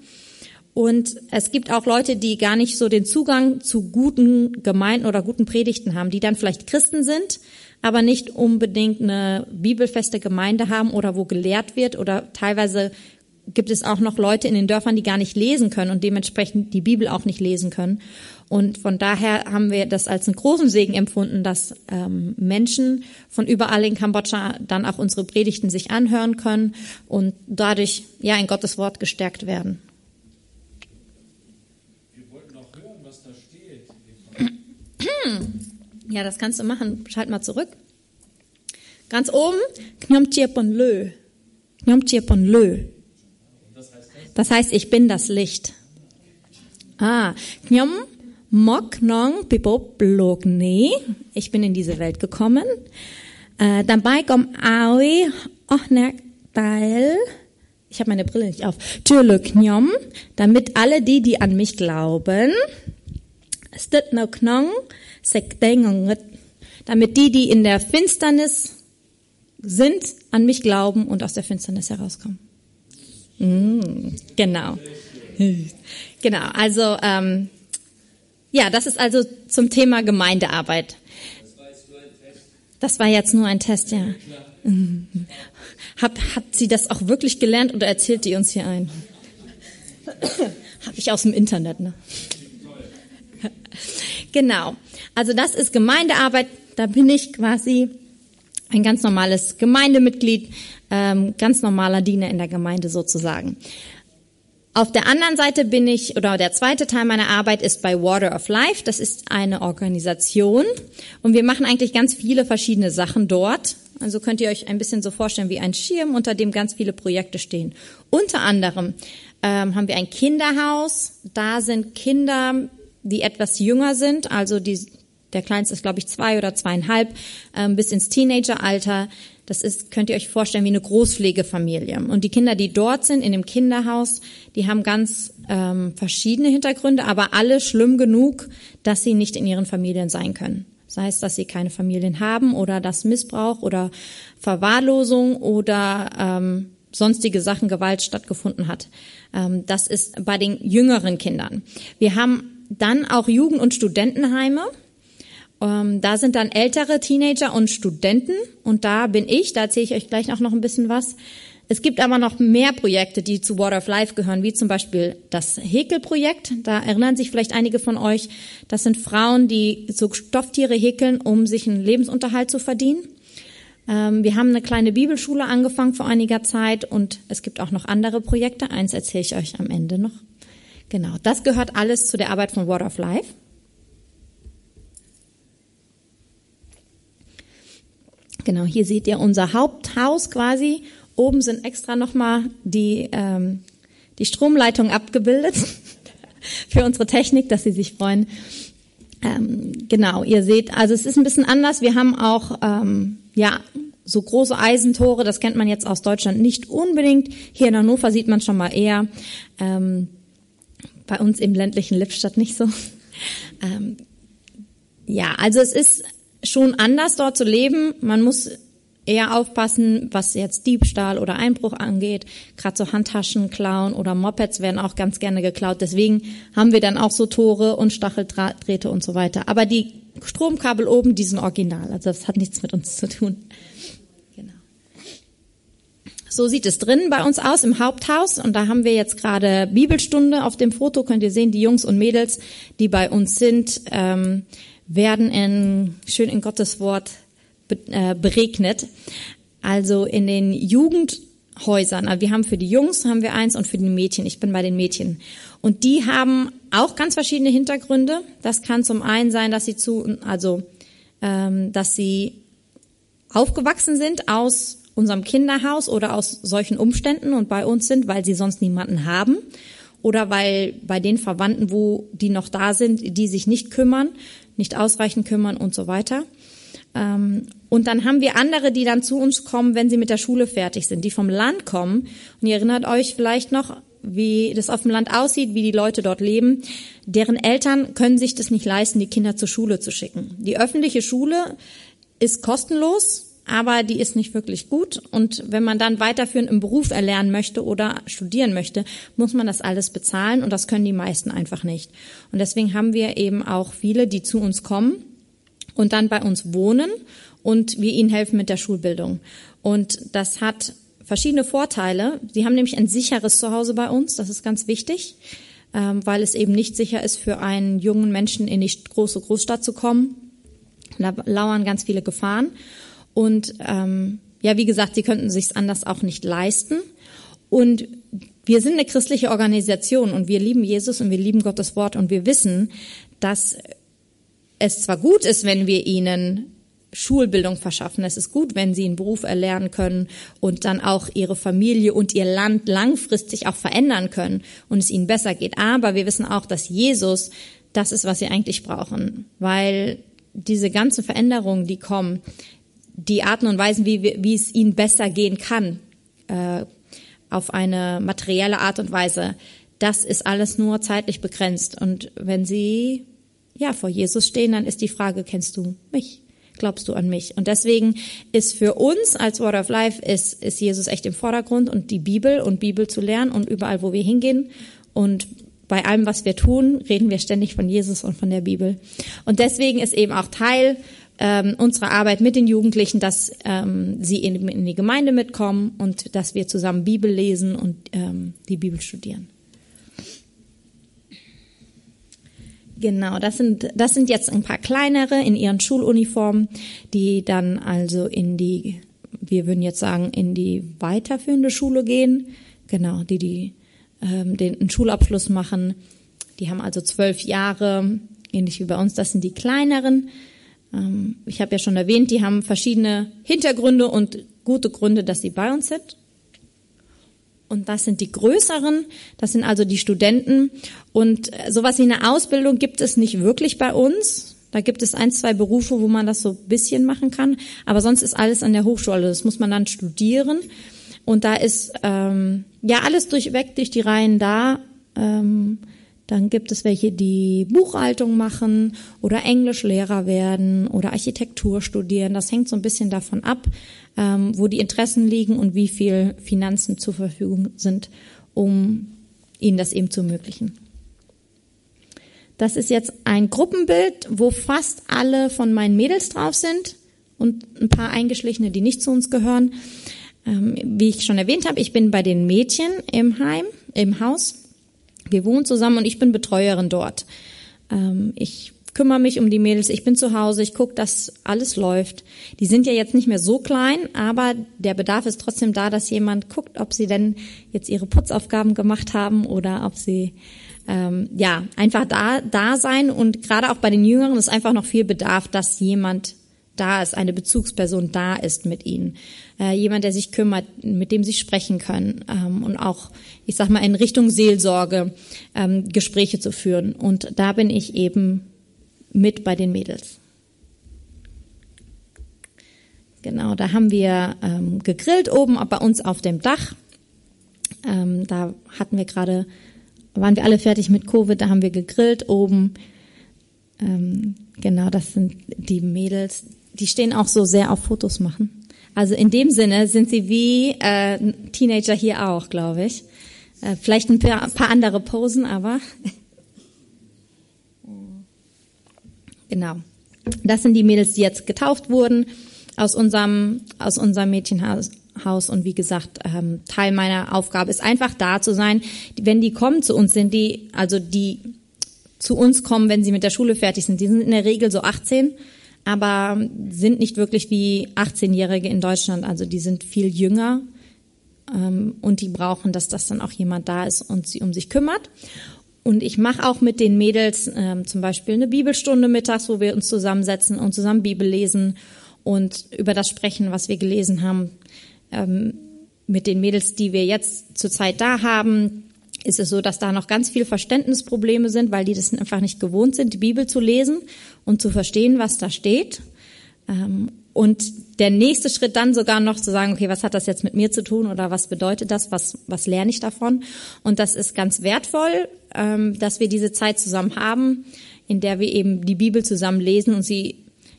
Und es gibt auch Leute, die gar nicht so den Zugang zu guten Gemeinden oder guten Predigten haben, die dann vielleicht Christen sind, aber nicht unbedingt eine bibelfeste Gemeinde haben oder wo gelehrt wird oder teilweise gibt es auch noch Leute in den Dörfern, die gar nicht lesen können und dementsprechend die Bibel auch nicht lesen können. Und von daher haben wir das als einen großen Segen empfunden, dass ähm, Menschen von überall in Kambodscha dann auch unsere Predigten sich anhören können und dadurch ja in Gottes Wort gestärkt werden. Ja, das kannst du machen. Schalt mal zurück. Ganz oben, Knyomchirpon Lö. Lö. Das heißt, ich bin das Licht. Ah, Knyom Mok Nong Pipo Blog Ne. Ich bin in diese Welt gekommen. Äh, dabei kom Aoi Ochnek Teil. Ich habe meine Brille nicht auf. Türle Knyom. Damit alle die, die an mich glauben, damit die, die in der Finsternis sind, an mich glauben und aus der Finsternis herauskommen. Mm, genau. Genau, also ähm, ja, das ist also zum Thema Gemeindearbeit. Das war jetzt nur ein Test, ja. Hab, hat sie das auch wirklich gelernt oder erzählt die uns hier ein? Habe ich aus dem Internet, ne? Genau. Also das ist Gemeindearbeit. Da bin ich quasi ein ganz normales Gemeindemitglied, ähm, ganz normaler Diener in der Gemeinde sozusagen. Auf der anderen Seite bin ich, oder der zweite Teil meiner Arbeit ist bei Water of Life. Das ist eine Organisation und wir machen eigentlich ganz viele verschiedene Sachen dort. Also könnt ihr euch ein bisschen so vorstellen wie ein Schirm, unter dem ganz viele Projekte stehen. Unter anderem ähm, haben wir ein Kinderhaus. Da sind Kinder, die etwas jünger sind, also die, der kleinste ist, glaube ich, zwei oder zweieinhalb, ähm, bis ins Teenageralter. Das ist, könnt ihr euch vorstellen, wie eine Großpflegefamilie. Und die Kinder, die dort sind, in dem Kinderhaus, die haben ganz ähm, verschiedene Hintergründe, aber alle schlimm genug, dass sie nicht in ihren Familien sein können. Sei es, dass sie keine Familien haben oder dass Missbrauch oder Verwahrlosung oder ähm, sonstige Sachen Gewalt stattgefunden hat. Ähm, das ist bei den jüngeren Kindern. Wir haben dann auch Jugend- und Studentenheime. Ähm, da sind dann ältere Teenager und Studenten und da bin ich, da erzähle ich euch gleich auch noch ein bisschen was. Es gibt aber noch mehr Projekte, die zu Water of Life gehören, wie zum Beispiel das Häkelprojekt. Da erinnern sich vielleicht einige von euch. Das sind Frauen, die so Stofftiere häkeln, um sich einen Lebensunterhalt zu verdienen. Ähm, wir haben eine kleine Bibelschule angefangen vor einiger Zeit und es gibt auch noch andere Projekte. Eins erzähle ich euch am Ende noch. Genau, das gehört alles zu der Arbeit von Water of Life. Genau, hier seht ihr unser Haupthaus quasi. Oben sind extra nochmal die, ähm, die Stromleitung abgebildet für unsere Technik, dass sie sich freuen. Ähm, genau, ihr seht, also es ist ein bisschen anders. Wir haben auch ähm, ja so große Eisentore, das kennt man jetzt aus Deutschland nicht unbedingt. Hier in Hannover sieht man schon mal eher. Ähm, bei uns im ländlichen Lippstadt nicht so. Ähm, ja, also es ist schon anders dort zu leben. Man muss eher aufpassen, was jetzt Diebstahl oder Einbruch angeht. Gerade so Handtaschen klauen oder Mopeds werden auch ganz gerne geklaut. Deswegen haben wir dann auch so Tore und Stacheldrähte und so weiter. Aber die Stromkabel oben, die sind original. Also das hat nichts mit uns zu tun. So sieht es drinnen bei uns aus im Haupthaus und da haben wir jetzt gerade Bibelstunde. Auf dem Foto könnt ihr sehen, die Jungs und Mädels, die bei uns sind, ähm, werden in, schön in Gottes Wort be, äh, beregnet. Also in den Jugendhäusern. Also wir haben für die Jungs haben wir eins und für die Mädchen. Ich bin bei den Mädchen. Und die haben auch ganz verschiedene Hintergründe. Das kann zum einen sein, dass sie zu, also ähm, dass sie aufgewachsen sind aus unserem Kinderhaus oder aus solchen Umständen und bei uns sind, weil sie sonst niemanden haben oder weil bei den Verwandten, wo die noch da sind, die sich nicht kümmern, nicht ausreichend kümmern und so weiter. Ähm, und dann haben wir andere, die dann zu uns kommen, wenn sie mit der Schule fertig sind, die vom Land kommen. Und ihr erinnert euch vielleicht noch, wie das auf dem Land aussieht, wie die Leute dort leben. Deren Eltern können sich das nicht leisten, die Kinder zur Schule zu schicken. Die öffentliche Schule ist kostenlos aber die ist nicht wirklich gut. Und wenn man dann weiterführend im Beruf erlernen möchte oder studieren möchte, muss man das alles bezahlen und das können die meisten einfach nicht. Und deswegen haben wir eben auch viele, die zu uns kommen und dann bei uns wohnen und wir ihnen helfen mit der Schulbildung. Und das hat verschiedene Vorteile. Sie haben nämlich ein sicheres Zuhause bei uns, das ist ganz wichtig, ähm, weil es eben nicht sicher ist für einen jungen Menschen in die große Großstadt zu kommen. Da lauern ganz viele Gefahren. Und ähm, ja, wie gesagt, sie könnten sich anders auch nicht leisten. Und wir sind eine christliche Organisation und wir lieben Jesus und wir lieben Gottes Wort und wir wissen, dass es zwar gut ist, wenn wir ihnen Schulbildung verschaffen. Es ist gut, wenn sie einen Beruf erlernen können und dann auch ihre Familie und ihr Land langfristig auch verändern können und es ihnen besser geht. Aber wir wissen auch, dass Jesus das ist, was sie eigentlich brauchen, weil diese ganzen Veränderungen, die kommen, die Arten und Weisen, wie, wie es ihnen besser gehen kann, äh, auf eine materielle Art und Weise, das ist alles nur zeitlich begrenzt. Und wenn sie ja vor Jesus stehen, dann ist die Frage: Kennst du mich? Glaubst du an mich? Und deswegen ist für uns als Word of Life ist, ist Jesus echt im Vordergrund und die Bibel und Bibel zu lernen und überall, wo wir hingehen und bei allem, was wir tun, reden wir ständig von Jesus und von der Bibel. Und deswegen ist eben auch Teil ähm, unsere Arbeit mit den Jugendlichen, dass ähm, sie in, in, die Gemeinde mitkommen und dass wir zusammen Bibel lesen und ähm, die Bibel studieren. Genau, das sind, das sind jetzt ein paar kleinere in ihren Schuluniformen, die dann also in die, wir würden jetzt sagen, in die weiterführende Schule gehen. Genau, die, die ähm, den einen Schulabschluss machen. Die haben also zwölf Jahre, ähnlich wie bei uns. Das sind die kleineren. Ähm, ich habe ja schon erwähnt, die haben verschiedene Hintergründe und gute Gründe, dass sie bei uns sind. Und das sind die größeren, das sind also die Studenten. Und äh, sowas wie eine Ausbildung gibt es nicht wirklich bei uns. Da gibt es ein, zwei Berufe, wo man das so ein bisschen machen kann. Aber sonst ist alles an der Hochschule. Das muss man dann studieren. Und da ist ähm, ja alles durchweg durch die Reihen da. Ähm, dann gibt es welche, die Buchhaltung machen oder Englischlehrer werden oder Architektur studieren. Das hängt so ein bisschen davon ab, ähm, wo die Interessen liegen und wie viel Finanzen zur Verfügung sind, um ihnen das eben zu ermöglichen. Das ist jetzt ein Gruppenbild, wo fast alle von meinen Mädels drauf sind und ein paar Eingeschlichene, die nicht zu uns gehören. Ähm, wie ich schon erwähnt habe, ich bin bei den Mädchen im Heim, im Haus wir wohnen zusammen und ich bin Betreuerin dort. Ähm, ich kümmere mich um die Mädels, ich bin zu Hause, ich gucke, dass alles läuft. Die sind ja jetzt nicht mehr so klein, aber der Bedarf ist trotzdem da, dass jemand guckt, ob sie denn jetzt ihre Putzaufgaben gemacht haben oder ob sie ähm, ja einfach da da sein und gerade auch bei den Jüngeren ist einfach noch viel Bedarf, dass jemand da ist, eine Bezugsperson da ist mit ihnen, äh, jemand, der sich kümmert, mit dem sie sprechen können ähm, und auch, ich sag mal, in Richtung Seelsorge ähm, Gespräche zu führen. Und da bin ich eben mit bei den Mädels. Genau, da haben wir ähm, gegrillt oben bei uns auf dem Dach. Ähm, da hatten wir gerade, waren wir alle fertig mit Covid, da haben wir gegrillt oben. Ähm, genau, das sind die Mädels, die stehen auch so sehr auf Fotos machen. Also in dem Sinne sind sie wie äh, Teenager hier auch, glaube ich. Äh, vielleicht ein paar, ein paar andere Posen, aber genau. Das sind die Mädels, die jetzt getauft wurden aus unserem aus unserem Mädchenhaus. Haus und wie gesagt, ähm, Teil meiner Aufgabe ist einfach da zu sein. Wenn die kommen zu uns, sind die, also die zu uns kommen, wenn sie mit der Schule fertig sind, die sind in der Regel so 18 aber sind nicht wirklich wie 18-Jährige in Deutschland. Also die sind viel jünger ähm, und die brauchen, dass das dann auch jemand da ist und sie um sich kümmert. Und ich mache auch mit den Mädels ähm, zum Beispiel eine Bibelstunde mittags, wo wir uns zusammensetzen und zusammen Bibel lesen und über das sprechen, was wir gelesen haben. Ähm, mit den Mädels, die wir jetzt zurzeit da haben, ist es so, dass da noch ganz viel Verständnisprobleme sind, weil die das einfach nicht gewohnt sind, die Bibel zu lesen und zu verstehen, was da steht. Ähm, und der nächste Schritt dann sogar noch zu sagen, okay, was hat das jetzt mit mir zu tun oder was bedeutet das, was, was lerne ich davon? Und das ist ganz wertvoll, ähm, dass wir diese Zeit zusammen haben, in der wir eben die Bibel zusammen lesen und sie,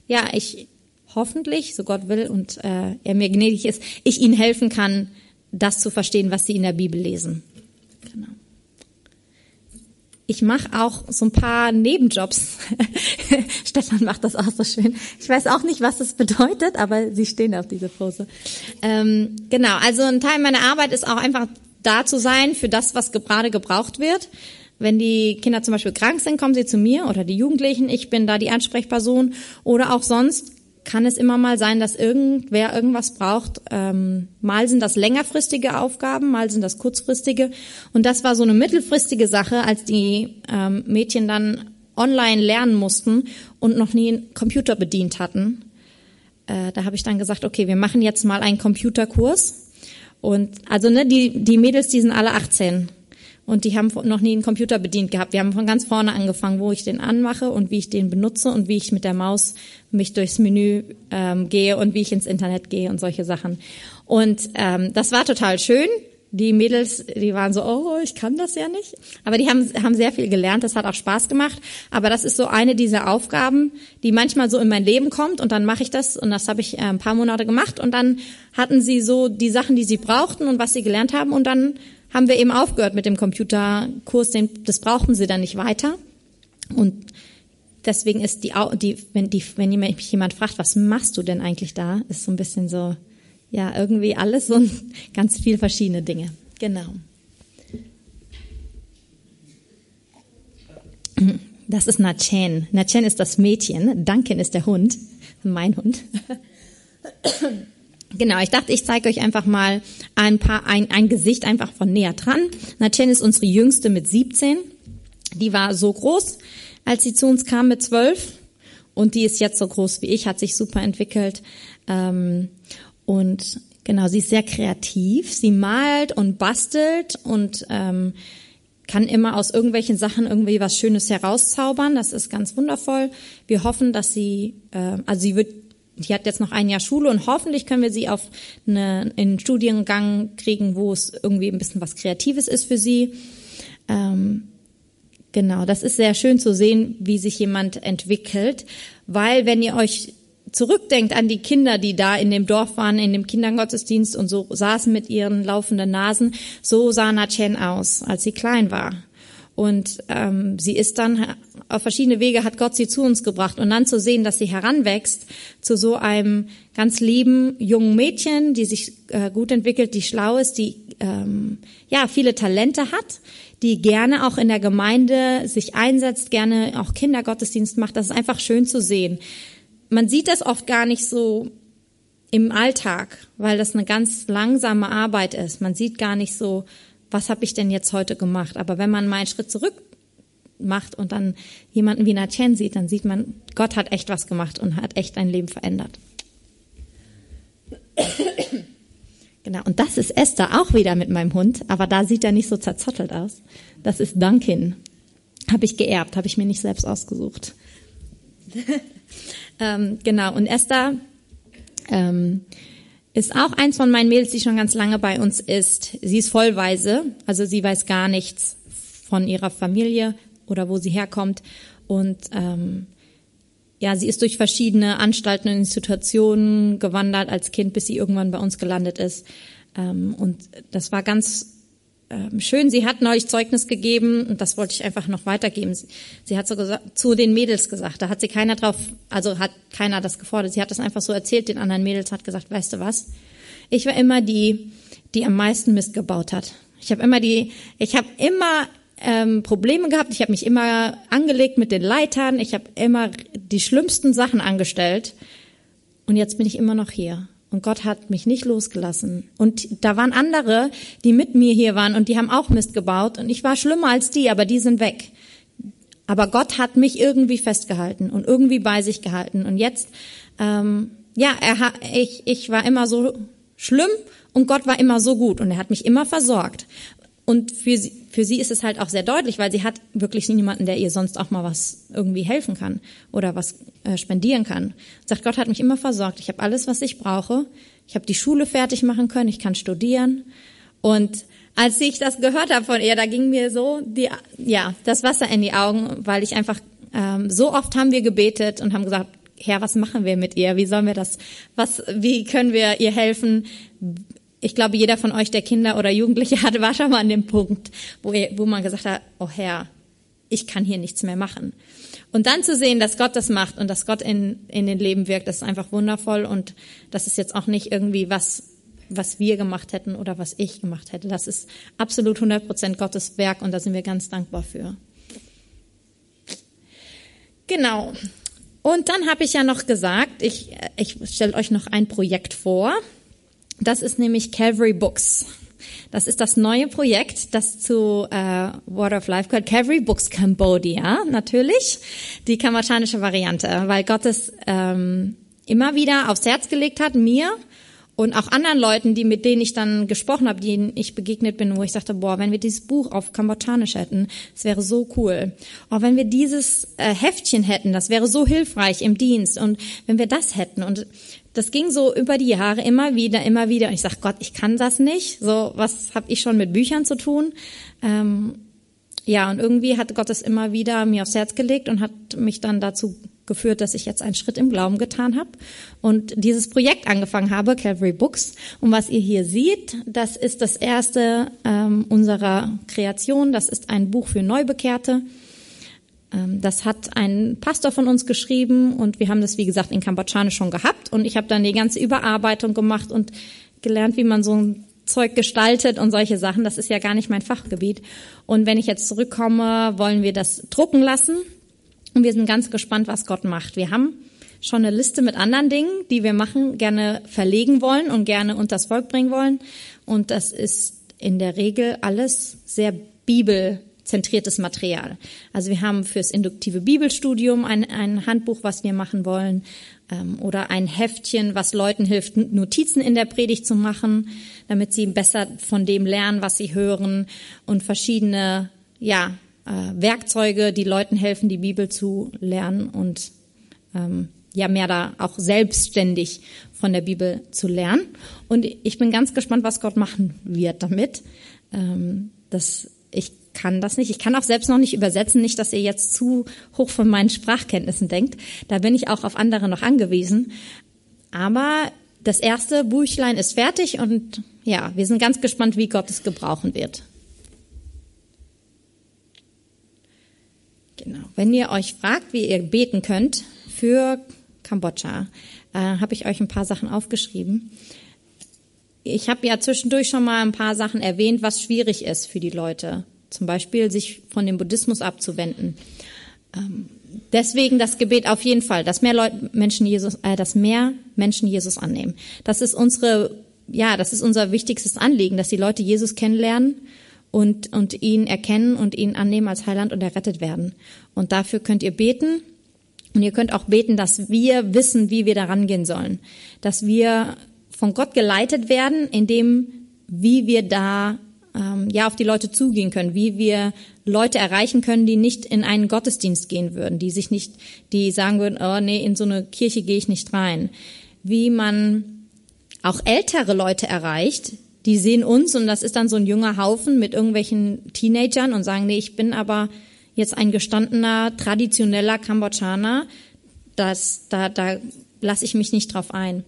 ja, ich hoffentlich, so Gott will und äh, er mir gnädig ist, ich ihnen helfen kann, das zu verstehen, was sie in der Bibel lesen. Genau. Ich mache auch so ein paar Nebenjobs. Stefan macht das auch so schön. Ich weiß auch nicht, was das bedeutet, aber sie stehen auf diese Pose. Ähm, genau, also ein Teil meiner Arbeit ist auch einfach da zu sein für das, was gerade gebraucht wird. Wenn die Kinder zum Beispiel krank sind, kommen sie zu mir oder die Jugendlichen. Ich bin da die Ansprechperson oder auch sonst kann es immer mal sein, dass irgendwer irgendwas braucht. Ähm, mal sind das längerfristige Aufgaben, mal sind das kurzfristige. Und das war so eine mittelfristige Sache, als die ähm, Mädchen dann online lernen mussten und noch nie einen Computer bedient hatten. Äh, da habe ich dann gesagt, okay, wir machen jetzt mal einen Computerkurs. Und also ne, die, die Mädels, die sind alle 18 und die haben noch nie einen Computer bedient gehabt. Wir haben von ganz vorne angefangen, wo ich den anmache und wie ich den benutze und wie ich mit der Maus mich durchs Menü ähm, gehe und wie ich ins Internet gehe und solche Sachen. Und ähm, das war total schön. Die Mädels, die waren so, oh, ich kann das ja nicht. Aber die haben, haben sehr viel gelernt, das hat auch Spaß gemacht. Aber das ist so eine dieser Aufgaben, die manchmal so in mein Leben kommt und dann mache ich das und das habe ich äh, ein paar Monate gemacht und dann hatten sie so die Sachen, die sie brauchten und was sie gelernt haben und dann haben wir eben aufgehört mit dem Computerkurs, das brauchten sie dann nicht weiter. Und deswegen ist die, die, wenn, die, wenn mich jemand fragt, was machst du denn eigentlich da, ist so ein bisschen so, ja, irgendwie alles und ganz viel verschiedene Dinge. Genau. Das ist Nachen. Nachen ist das Mädchen. Duncan ist der Hund. Mein Hund. Genau, ich dachte, ich zeige euch einfach mal ein paar, ein, ein Gesicht einfach von näher dran. Natchen ist unsere jüngste mit 17. Die war so groß, als sie zu uns kam mit 12. und die ist jetzt so groß wie ich, hat sich super entwickelt. Ähm, und genau, sie ist sehr kreativ. Sie malt und bastelt und ähm, kann immer aus irgendwelchen Sachen irgendwie was Schönes herauszaubern. Das ist ganz wundervoll. Wir hoffen, dass sie, äh, also sie wird, die hat jetzt noch ein Jahr Schule und hoffentlich können wir sie auf eine, einen Studiengang kriegen, wo es irgendwie ein bisschen was Kreatives ist für sie. Ähm, genau, das ist sehr schön zu sehen, wie sich jemand entwickelt, weil wenn ihr euch zurückdenkt an die Kinder, die da in dem Dorf waren, in dem Kindergottesdienst und so saßen mit ihren laufenden Nasen, so sah Natchen aus, als sie klein war. Und ähm, sie ist dann auf verschiedene Wege hat Gott sie zu uns gebracht und dann zu sehen, dass sie heranwächst zu so einem ganz lieben jungen Mädchen, die sich äh, gut entwickelt, die schlau ist, die ähm, ja viele Talente hat, die gerne auch in der Gemeinde sich einsetzt, gerne auch Kindergottesdienst macht. Das ist einfach schön zu sehen man sieht das oft gar nicht so im Alltag, weil das eine ganz langsame Arbeit ist. Man sieht gar nicht so, was habe ich denn jetzt heute gemacht. Aber wenn man mal einen Schritt zurück macht und dann jemanden wie Natchen sieht, dann sieht man, Gott hat echt was gemacht und hat echt ein Leben verändert. Genau, und das ist Esther auch wieder mit meinem Hund, aber da sieht er nicht so zerzottelt aus. Das ist Duncan. Habe ich geerbt, habe ich mir nicht selbst ausgesucht. Ähm, genau, und Esther ähm, ist auch eins von meinen Mädels, die schon ganz lange bei uns ist. Sie ist vollweise, also sie weiß gar nichts von ihrer Familie oder wo sie herkommt. Und ähm, ja, sie ist durch verschiedene Anstalten und Institutionen gewandert als Kind, bis sie irgendwann bei uns gelandet ist. Ähm, und das war ganz ähm, schön. Sie hat neulich Zeugnis gegeben und das wollte ich einfach noch weitergeben. Sie hat so gesagt, zu den Mädels gesagt, da hat sie keiner drauf, also hat keiner das gefordert. Sie hat das einfach so erzählt den anderen Mädels, hat gesagt, weißt du was? Ich war immer die, die am meisten Mist gebaut hat. Ich habe immer die, ich habe immer ähm, Probleme gehabt. Ich habe mich immer angelegt mit den Leitern. Ich habe immer die schlimmsten Sachen angestellt. Und jetzt bin ich immer noch hier. Und Gott hat mich nicht losgelassen. Und da waren andere, die mit mir hier waren und die haben auch Mist gebaut. Und ich war schlimmer als die, aber die sind weg. Aber Gott hat mich irgendwie festgehalten und irgendwie bei sich gehalten. Und jetzt, ähm, ja, er ich, ich war immer so schlimm und Gott war immer so gut und er hat mich immer versorgt. Und für sie, für sie ist es halt auch sehr deutlich, weil sie hat wirklich niemanden, der ihr sonst auch mal was irgendwie helfen kann oder was äh, spendieren kann. Sagt, Gott hat mich immer versorgt. Ich habe alles, was ich brauche. Ich habe die Schule fertig machen können. Ich kann studieren. Und als ich das gehört habe von ihr, da ging mir so die, ja, das Wasser in die Augen, weil ich einfach ähm, so oft haben wir gebetet und haben gesagt, Herr, was machen wir mit ihr? Wie sollen wir das? Was? Wie können wir ihr helfen? Ich glaube, jeder von euch, der Kinder oder Jugendliche hatte, war schon mal an dem Punkt, wo, ihr, wo man gesagt hat, oh Herr, ich kann hier nichts mehr machen. Und dann zu sehen, dass Gott das macht und dass Gott in, in den Leben wirkt, das ist einfach wundervoll und das ist jetzt auch nicht irgendwie was, was wir gemacht hätten oder was ich gemacht hätte. Das ist absolut 100 Prozent Gottes Werk und da sind wir ganz dankbar für. Genau. Und dann habe ich ja noch gesagt, ich, ich stelle euch noch ein Projekt vor. Das ist nämlich Calvary Books. Das ist das neue Projekt, das zu äh, Water of Life gehört. Calvary Books Cambodia, natürlich. Die kambodschanische Variante, weil Gott es ähm, immer wieder aufs Herz gelegt hat, mir und auch anderen Leuten, die mit denen ich dann gesprochen habe, denen ich begegnet bin, wo ich sagte, boah, wenn wir dieses Buch auf Kambodschanisch hätten, das wäre so cool. Auch wenn wir dieses äh, Heftchen hätten, das wäre so hilfreich im Dienst. Und wenn wir das hätten und das ging so über die Jahre immer wieder, immer wieder. Und ich sag Gott, ich kann das nicht. So, was habe ich schon mit Büchern zu tun? Ähm, ja, und irgendwie hat Gott es immer wieder mir aufs Herz gelegt und hat mich dann dazu geführt, dass ich jetzt einen Schritt im Glauben getan habe und dieses Projekt angefangen habe, Calvary Books. Und was ihr hier seht, das ist das erste ähm, unserer Kreation. Das ist ein Buch für Neubekehrte. Ähm, das hat ein Pastor von uns geschrieben und wir haben das, wie gesagt, in Kambodschanisch schon gehabt. Und ich habe dann die ganze Überarbeitung gemacht und gelernt, wie man so ein Zeug gestaltet und solche Sachen. Das ist ja gar nicht mein Fachgebiet. Und wenn ich jetzt zurückkomme, wollen wir das drucken lassen. Und wir sind ganz gespannt, was Gott macht. Wir haben schon eine Liste mit anderen Dingen, die wir machen, gerne verlegen wollen und gerne unters Volk bringen wollen. Und das ist in der Regel alles sehr Bibel zentriertes Material. Also wir haben fürs induktive Bibelstudium ein, ein Handbuch, was wir machen wollen, ähm, oder ein Heftchen, was Leuten hilft, Notizen in der Predigt zu machen, damit sie besser von dem lernen, was sie hören, und verschiedene ja, äh, Werkzeuge, die Leuten helfen, die Bibel zu lernen und ähm, ja mehr da auch selbstständig von der Bibel zu lernen. Und ich bin ganz gespannt, was Gott machen wird damit. Ähm, das, ich kann das nicht. Ich kann auch selbst noch nicht übersetzen, nicht, dass ihr jetzt zu hoch von meinen Sprachkenntnissen denkt. Da bin ich auch auf andere noch angewiesen. Aber das erste Buchlein ist fertig und ja, wir sind ganz gespannt, wie Gott es gebrauchen wird. Genau. Wenn ihr euch fragt, wie ihr beten könnt für Kambodscha, äh, habe ich euch ein paar Sachen aufgeschrieben. Ich habe ja zwischendurch schon mal ein paar Sachen erwähnt, was schwierig ist für die Leute. Zum Beispiel sich von dem Buddhismus abzuwenden. Ähm, deswegen das Gebet auf jeden Fall, dass mehr Leute, Menschen Jesus, äh, dass mehr Menschen Jesus annehmen. Das ist unsere, ja, das ist unser wichtigstes Anliegen, dass die Leute Jesus kennenlernen und, und ihn erkennen und ihn annehmen als Heiland und errettet werden. Und dafür könnt ihr beten. Und ihr könnt auch beten, dass wir wissen, wie wir da rangehen sollen. Dass wir von Gott geleitet werden, in dem, wie wir da ähm, ja auf die Leute zugehen können, wie wir Leute erreichen können, die nicht in einen Gottesdienst gehen würden, die sich nicht, die sagen würden, oh nee, in so eine Kirche gehe ich nicht rein. Wie man auch ältere Leute erreicht, die sehen uns und das ist dann so ein junger Haufen mit irgendwelchen Teenagern und sagen, nee, ich bin aber jetzt ein gestandener, traditioneller Kambodschaner, das, da, da lasse ich mich nicht drauf ein.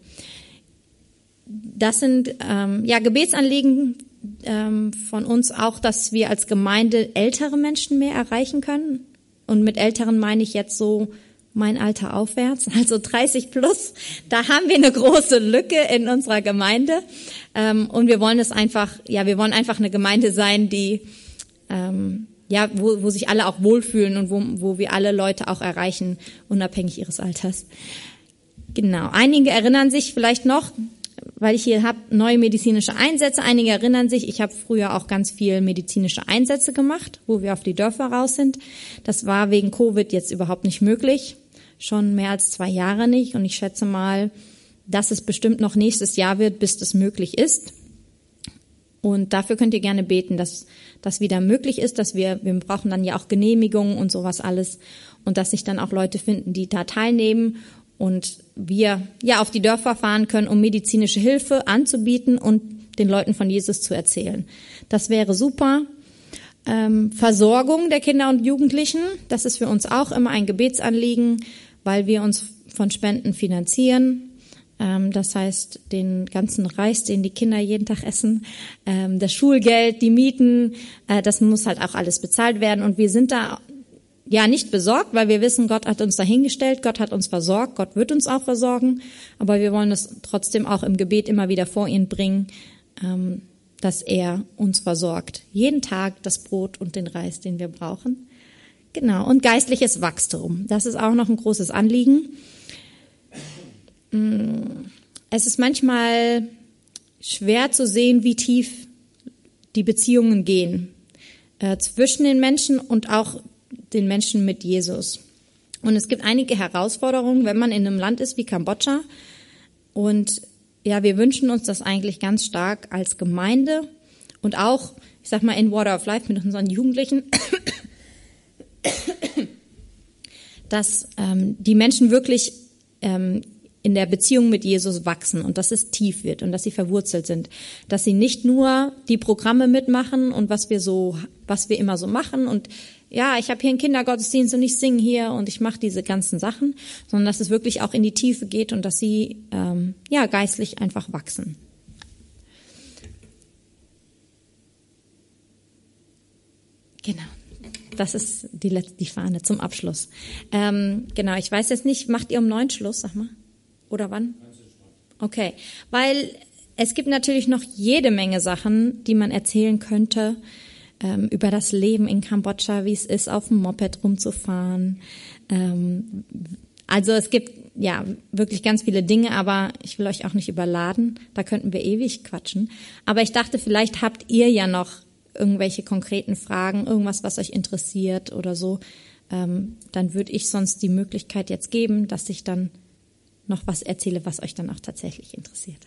Das sind ähm, ja Gebetsanliegen ähm, von uns auch, dass wir als Gemeinde ältere Menschen mehr erreichen können. Und mit älteren meine ich jetzt so mein Alter aufwärts, also 30 plus. Da haben wir eine große Lücke in unserer Gemeinde. Ähm, und wir wollen es einfach, ja, wir wollen einfach eine Gemeinde sein, die, ähm, ja, wo, wo sich alle auch wohlfühlen und wo, wo wir alle Leute auch erreichen, unabhängig ihres Alters. Genau. Einige erinnern sich vielleicht noch, weil ich hier habe neue medizinische Einsätze. Einige erinnern sich, ich habe früher auch ganz viel medizinische Einsätze gemacht, wo wir auf die Dörfer raus sind. Das war wegen Covid jetzt überhaupt nicht möglich, schon mehr als zwei Jahre nicht. Und ich schätze mal, dass es bestimmt noch nächstes Jahr wird, bis das möglich ist. Und dafür könnt ihr gerne beten, dass das wieder möglich ist, dass wir, wir brauchen dann ja auch Genehmigungen und sowas alles und dass sich dann auch Leute finden, die da teilnehmen und wir ja auf die Dörfer fahren können, um medizinische Hilfe anzubieten und den Leuten von Jesus zu erzählen. Das wäre super. Ähm, Versorgung der Kinder und Jugendlichen, das ist für uns auch immer ein Gebetsanliegen, weil wir uns von Spenden finanzieren. Ähm, das heißt, den ganzen Reis, den die Kinder jeden Tag essen, ähm, das Schulgeld, die Mieten, äh, das muss halt auch alles bezahlt werden. Und wir sind da ja nicht besorgt, weil wir wissen, Gott hat uns dahingestellt, Gott hat uns versorgt, Gott wird uns auch versorgen, aber wir wollen es trotzdem auch im Gebet immer wieder vor ihn bringen, ähm, dass er uns versorgt. Jeden Tag das Brot und den Reis, den wir brauchen. Genau. Und geistliches Wachstum. Das ist auch noch ein großes Anliegen. Mm, es ist manchmal schwer zu sehen, wie tief die Beziehungen gehen äh, zwischen den Menschen und auch den Menschen mit Jesus. Und es gibt einige Herausforderungen, wenn man in einem Land ist wie Kambodscha. Und ja, wir wünschen uns das eigentlich ganz stark als Gemeinde und auch, ich sag mal, in Water of Life mit unseren Jugendlichen, dass ähm, die Menschen wirklich ähm, in der Beziehung mit Jesus wachsen und dass es tief wird und dass sie verwurzelt sind, dass sie nicht nur die Programme mitmachen und was wir so, was wir immer so machen und ja, ich habe hier einen Kindergottesdienst und ich singe hier und ich mache diese ganzen Sachen, sondern dass es wirklich auch in die Tiefe geht und dass sie ähm, ja geistlich einfach wachsen. Genau. Das ist die letzte, die Fahne zum Abschluss. Ähm, genau, ich weiß jetzt nicht, macht ihr um neun Schluss, sag mal? Oder wann? Okay, weil es gibt natürlich noch jede Menge Sachen, die man erzählen könnte ähm, über das Leben in Kambodscha, wie es ist, auf dem Moped rumzufahren. Ähm, also es gibt ja wirklich ganz viele Dinge, aber ich will euch auch nicht überladen. Da könnten wir ewig quatschen. Aber ich dachte, vielleicht habt ihr ja noch irgendwelche konkreten Fragen, irgendwas, was euch interessiert oder so, ähm, dann würde ich sonst die Möglichkeit jetzt geben, dass ich dann noch was erzähle, was euch dann auch tatsächlich interessiert.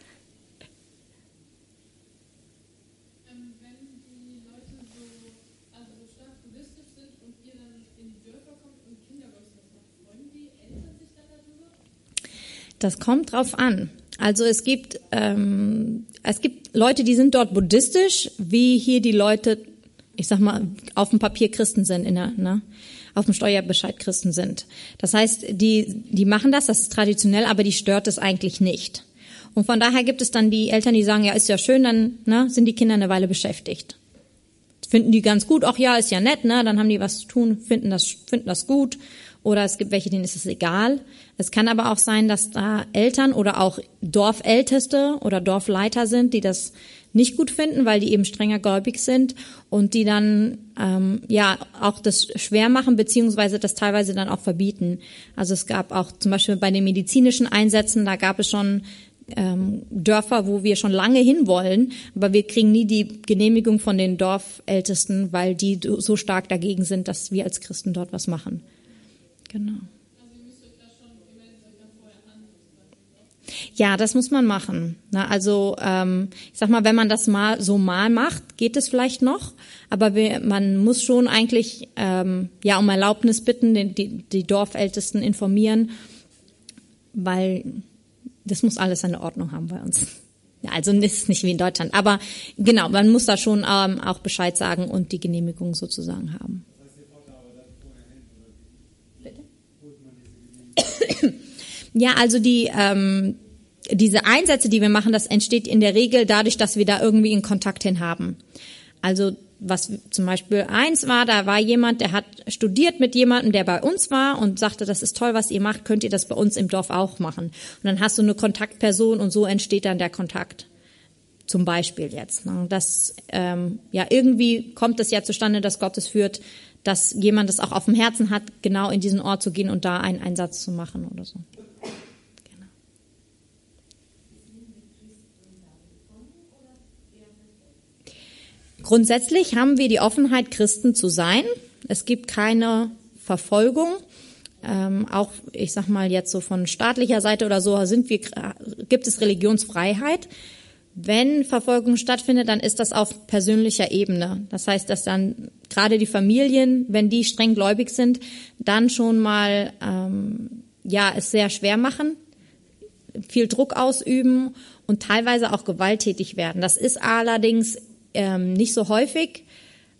Das kommt drauf an. Also es gibt ähm, es gibt Leute, die sind dort buddhistisch, wie hier die Leute, ich sag mal, auf dem Papier Christen sind, in der, ne? auf dem Steuerbescheid Christen sind. Das heißt, die die machen das, das ist traditionell, aber die stört es eigentlich nicht. Und von daher gibt es dann die Eltern, die sagen, ja, ist ja schön, dann ne, sind die Kinder eine Weile beschäftigt. Finden die ganz gut, ach ja, ist ja nett, ne? Dann haben die was zu tun, finden das, finden das gut oder es gibt welche, denen ist es egal. Es kann aber auch sein, dass da Eltern oder auch Dorfälteste oder Dorfleiter sind, die das nicht gut finden, weil die eben strenger gläubig sind und die dann ähm, ja auch das schwer machen beziehungsweise das teilweise dann auch verbieten. Also es gab auch zum Beispiel bei den medizinischen Einsätzen, da gab es schon ähm, Dörfer, wo wir schon lange hinwollen, aber wir kriegen nie die Genehmigung von den Dorfältesten, weil die so stark dagegen sind, dass wir als Christen dort was machen. Genau. Ja, das muss man machen. Na, also ähm, ich sag mal, wenn man das mal so mal macht, geht es vielleicht noch, aber wir, man muss schon eigentlich ähm, ja um Erlaubnis bitten, die, die, die Dorfältesten informieren, weil das muss alles eine Ordnung haben bei uns. Ja, also ist nicht wie in Deutschland, aber genau, man muss da schon ähm, auch Bescheid sagen und die Genehmigung sozusagen haben. Ja, also die ähm, diese Einsätze, die wir machen, das entsteht in der Regel dadurch, dass wir da irgendwie einen Kontakt hin haben. Also was zum Beispiel eins war, da war jemand, der hat studiert mit jemandem, der bei uns war und sagte, das ist toll, was ihr macht, könnt ihr das bei uns im Dorf auch machen. Und dann hast du eine Kontaktperson und so entsteht dann der Kontakt. Zum Beispiel jetzt. Ne? Das ähm, ja irgendwie kommt es ja zustande, dass Gott es führt, dass jemand es auch auf dem Herzen hat, genau in diesen Ort zu gehen und da einen Einsatz zu machen oder so. Grundsätzlich haben wir die Offenheit, Christen zu sein. Es gibt keine Verfolgung. Ähm, auch, ich sag mal jetzt so von staatlicher Seite oder so, sind wir, gibt es Religionsfreiheit. Wenn Verfolgung stattfindet, dann ist das auf persönlicher Ebene. Das heißt, dass dann gerade die Familien, wenn die streng gläubig sind, dann schon mal ähm, ja es sehr schwer machen, viel Druck ausüben und teilweise auch gewalttätig werden. Das ist allerdings ähm, nicht so häufig.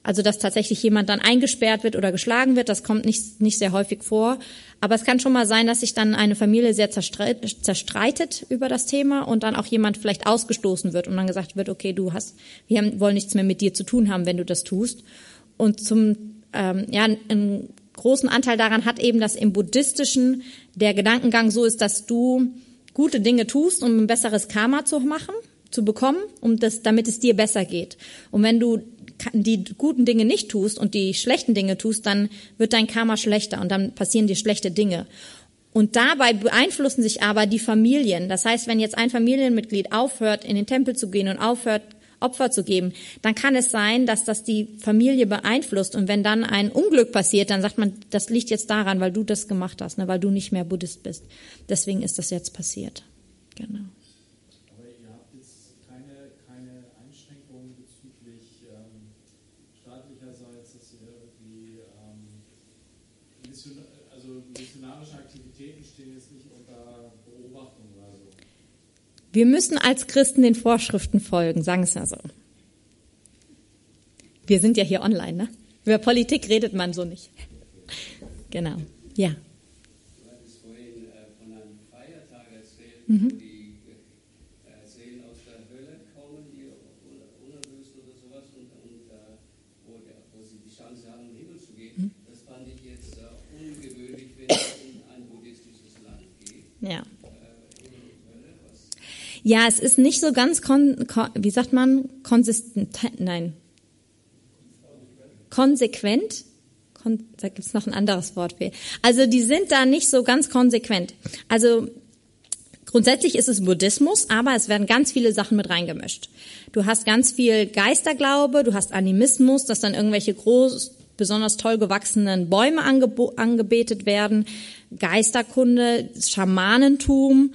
Also dass tatsächlich jemand dann eingesperrt wird oder geschlagen wird, das kommt nicht, nicht sehr häufig vor. Aber es kann schon mal sein, dass sich dann eine Familie sehr zerstreit, zerstreitet über das Thema und dann auch jemand vielleicht ausgestoßen wird und dann gesagt wird, okay, du hast, wir haben, wollen nichts mehr mit dir zu tun haben, wenn du das tust. Und zum, ähm, ja, einen großen Anteil daran hat eben, dass im Buddhistischen der Gedankengang so ist, dass du gute Dinge tust, um ein besseres Karma zu machen zu bekommen, um das, damit es dir besser geht. Und wenn du die guten Dinge nicht tust und die schlechten Dinge tust, dann wird dein Karma schlechter und dann passieren dir schlechte Dinge. Und dabei beeinflussen sich aber die Familien. Das heißt, wenn jetzt ein Familienmitglied aufhört, in den Tempel zu gehen und aufhört, Opfer zu geben, dann kann es sein, dass das die Familie beeinflusst. Und wenn dann ein Unglück passiert, dann sagt man, das liegt jetzt daran, weil du das gemacht hast, ne, weil du nicht mehr Buddhist bist. Deswegen ist das jetzt passiert. Genau. Wir müssen als Christen den Vorschriften folgen, sagen es ja so. Wir sind ja hier online, ne? Über Politik redet man so nicht. Genau, ja. Du hattest vorhin von einem Feiertag erzählt, mhm. wo die Seelen aus der Hölle kommen, die unerlöst oder sowas, und, und wo, wo, sie die Chance haben, in den Himmel zu gehen. Mhm. Das fand ich jetzt ungewöhnlich, wenn es in ein buddhistisches Land geht. Ja. Ja, es ist nicht so ganz, kon, kon, wie sagt man, konsistent, nein, konsequent. Kon, da gibt's noch ein anderes Wort für. Also die sind da nicht so ganz konsequent. Also Grundsätzlich ist es Buddhismus, aber es werden ganz viele Sachen mit reingemischt. Du hast ganz viel Geisterglaube, du hast Animismus, dass dann irgendwelche groß, besonders toll gewachsenen Bäume angebetet werden, Geisterkunde, Schamanentum,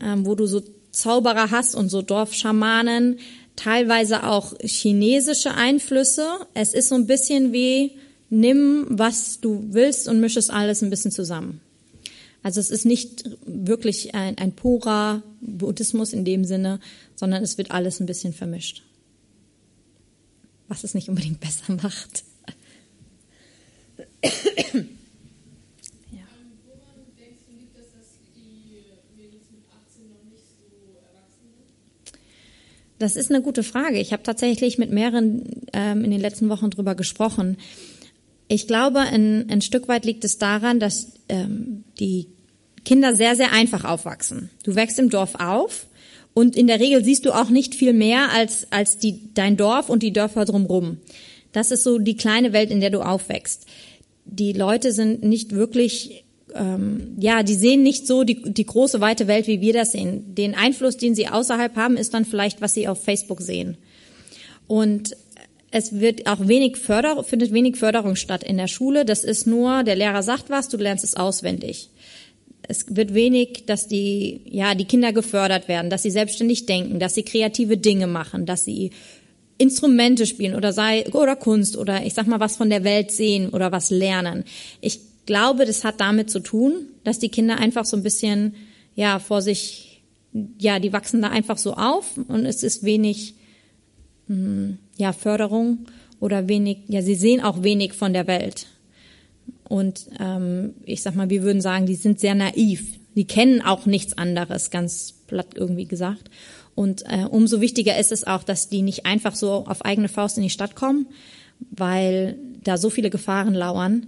ähm, wo du so Zauberer hast und so Dorfschamanen, teilweise auch chinesische Einflüsse. Es ist so ein bisschen wie, nimm, was du willst und misch es alles ein bisschen zusammen. Also es ist nicht wirklich ein, ein purer Buddhismus in dem Sinne, sondern es wird alles ein bisschen vermischt. Was es nicht unbedingt besser macht. Das ist eine gute Frage. Ich habe tatsächlich mit mehreren ähm, in den letzten Wochen drüber gesprochen. Ich glaube, ein, ein Stück weit liegt es daran, dass ähm, die Kinder sehr, sehr einfach aufwachsen. Du wächst im Dorf auf und in der Regel siehst du auch nicht viel mehr als, als die, dein Dorf und die Dörfer drumherum. Das ist so die kleine Welt, in der du aufwächst. Die Leute sind nicht wirklich ähm, ja, die sehen nicht so die, die große weite Welt, wie wir das sehen. Den Einfluss, den sie außerhalb haben, ist dann vielleicht, was sie auf Facebook sehen. Und es wird auch wenig Förderung, findet wenig Förderung statt in der Schule. Das ist nur, der Lehrer sagt was, du lernst es auswendig. Es wird wenig, dass die, ja, die Kinder gefördert werden, dass sie selbstständig denken, dass sie kreative Dinge machen, dass sie Instrumente spielen oder sei, oder Kunst oder ich sag mal was von der Welt sehen oder was lernen. Ich glaube, das hat damit zu tun, dass die Kinder einfach so ein bisschen, ja, vor sich, ja, die wachsen da einfach so auf und es ist wenig, hm, ja, Förderung oder wenig, ja, sie sehen auch wenig von der Welt. Und ähm, ich sag mal, wir würden sagen, die sind sehr naiv. Die kennen auch nichts anderes, ganz platt irgendwie gesagt. Und äh, umso wichtiger ist es auch, dass die nicht einfach so auf eigene Faust in die Stadt kommen, weil da so viele Gefahren lauern.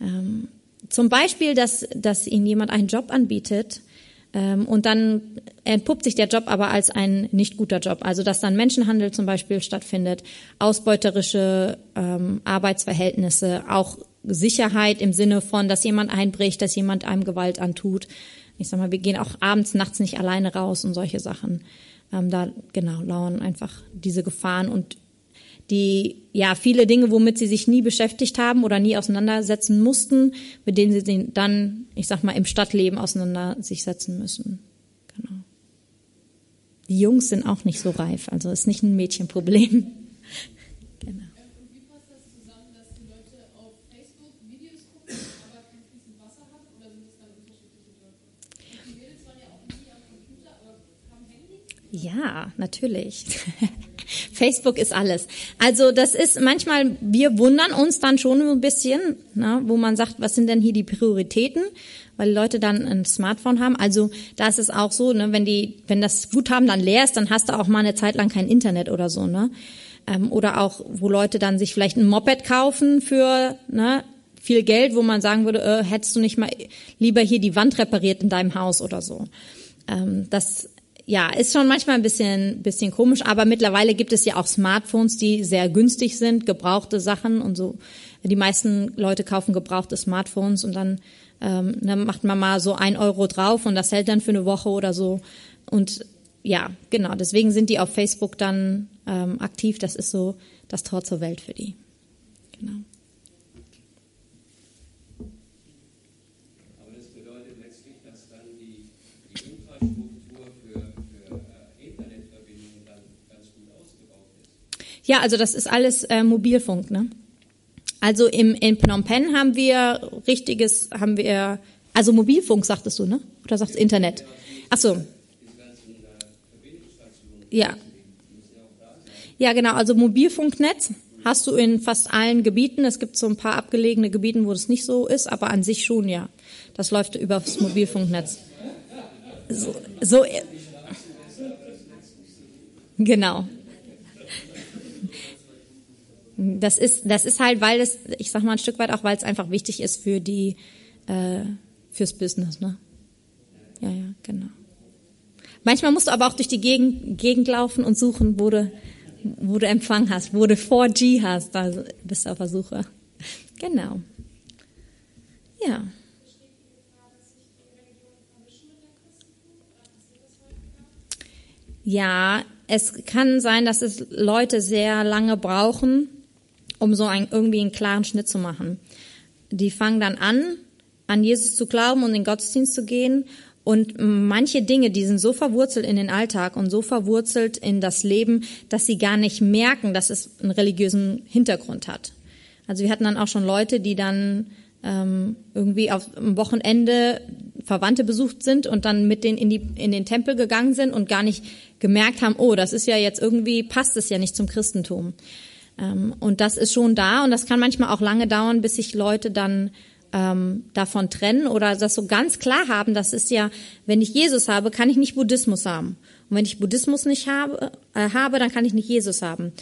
Ähm, zum Beispiel, dass, dass ihnen jemand einen Job anbietet ähm, und dann entpuppt sich der Job aber als ein nicht guter Job. Also dass dann Menschenhandel zum Beispiel stattfindet, ausbeuterische ähm, Arbeitsverhältnisse, auch Sicherheit im Sinne von, dass jemand einbricht, dass jemand einem Gewalt antut. Ich sag mal, wir gehen auch abends, nachts nicht alleine raus und solche Sachen. Ähm, da genau lauern einfach diese Gefahren und die ja viele Dinge, womit sie sich nie beschäftigt haben oder nie auseinandersetzen mussten, mit denen sie dann, ich sag mal, im Stadtleben auseinander sich setzen müssen. Genau. Die Jungs sind auch nicht so reif, also ist nicht ein Mädchenproblem. genau. Ja, natürlich. Facebook ist alles. Also das ist manchmal, wir wundern uns dann schon ein bisschen, ne, wo man sagt, was sind denn hier die Prioritäten? Weil die Leute dann ein Smartphone haben. Also da ist es auch so, ne, wenn die, wenn das Guthaben dann leer ist, dann hast du auch mal eine Zeit lang kein Internet oder so, ne? Ähm, oder auch, wo Leute dann sich vielleicht ein Moped kaufen für ne, viel Geld, wo man sagen würde, äh, hättest du nicht mal lieber hier die Wand repariert in deinem Haus oder so. Ähm, das ja, ist schon manchmal ein bisschen, bisschen komisch, aber mittlerweile gibt es ja auch Smartphones, die sehr günstig sind, gebrauchte Sachen und so. Die meisten Leute kaufen gebrauchte Smartphones und dann, ähm, dann macht man mal so ein Euro drauf und das hält dann für eine Woche oder so. Und ja, genau, deswegen sind die auf Facebook dann ähm, aktiv. Das ist so das Tor zur Welt für die. Genau. Ja, also das ist alles äh, Mobilfunk, ne? Also im, in Phnom Penh haben wir richtiges, haben wir, also Mobilfunk sagtest du, ne? Oder sagst du Internet? Ach so. Ja. Ja, genau. Also Mobilfunknetz hast du in fast allen Gebieten. Es gibt so ein paar abgelegene Gebieten, wo das nicht so ist, aber an sich schon, ja. Das läuft über das Mobilfunknetz. So, so genau. Das ist, das ist halt, weil es, ich sag mal ein Stück weit auch, weil es einfach wichtig ist für die, äh, fürs Business, ne? Ja, ja, genau. Manchmal musst du aber auch durch die Gegend, Gegend laufen und suchen, wo du, wo du Empfang hast, wo du 4G hast, da bist du auf der Suche. Genau. Ja. Ja, es kann sein, dass es Leute sehr lange brauchen, um so ein, irgendwie einen klaren Schnitt zu machen. Die fangen dann an, an Jesus zu glauben und in den Gottesdienst zu gehen. Und manche Dinge, die sind so verwurzelt in den Alltag und so verwurzelt in das Leben, dass sie gar nicht merken, dass es einen religiösen Hintergrund hat. Also wir hatten dann auch schon Leute, die dann ähm, irgendwie auf, am Wochenende Verwandte besucht sind und dann mit denen in, die, in den Tempel gegangen sind und gar nicht gemerkt haben, oh, das ist ja jetzt irgendwie, passt es ja nicht zum Christentum. Ähm, und das ist schon da und das kann manchmal auch lange dauern, bis sich Leute dann ähm, davon trennen oder das so ganz klar haben, das ist ja, wenn ich Jesus habe, kann ich nicht Buddhismus haben. Und wenn ich Buddhismus nicht habe, äh, habe, dann kann ich nicht Jesus haben.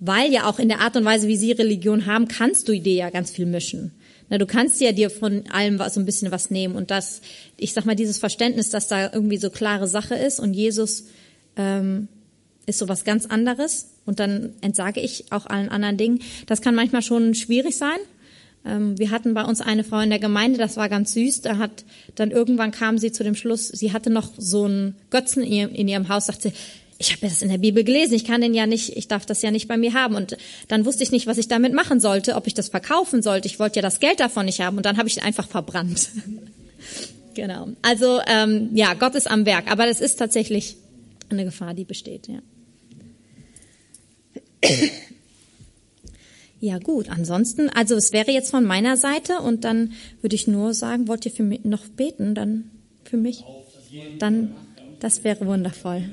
Weil ja auch in der Art und Weise, wie sie Religion haben, kannst du dir ja ganz viel mischen. Na, du kannst ja dir von allem was, so ein bisschen was nehmen und das, ich sag mal, dieses Verständnis, dass da irgendwie so klare Sache ist und Jesus ähm, ist so was ganz anderes und dann entsage ich auch allen anderen Dingen. Das kann manchmal schon schwierig sein. Ähm, wir hatten bei uns eine Frau in der Gemeinde, das war ganz süß. Da hat dann irgendwann kam sie zu dem Schluss, sie hatte noch so einen Götzen in ihrem, in ihrem Haus, sagte, ich habe das in der Bibel gelesen, ich kann den ja nicht, ich darf das ja nicht bei mir haben. Und dann wusste ich nicht, was ich damit machen sollte, ob ich das verkaufen sollte. Ich wollte ja das Geld davon nicht haben und dann habe ich ihn einfach verbrannt. genau. Also ähm, ja, Gott ist am Werk, aber das ist tatsächlich eine Gefahr, die besteht. Ja. Ja gut, ansonsten, also es wäre jetzt von meiner Seite und dann würde ich nur sagen, wollt ihr für mich noch beten, dann für mich? Dann, das wäre wundervoll.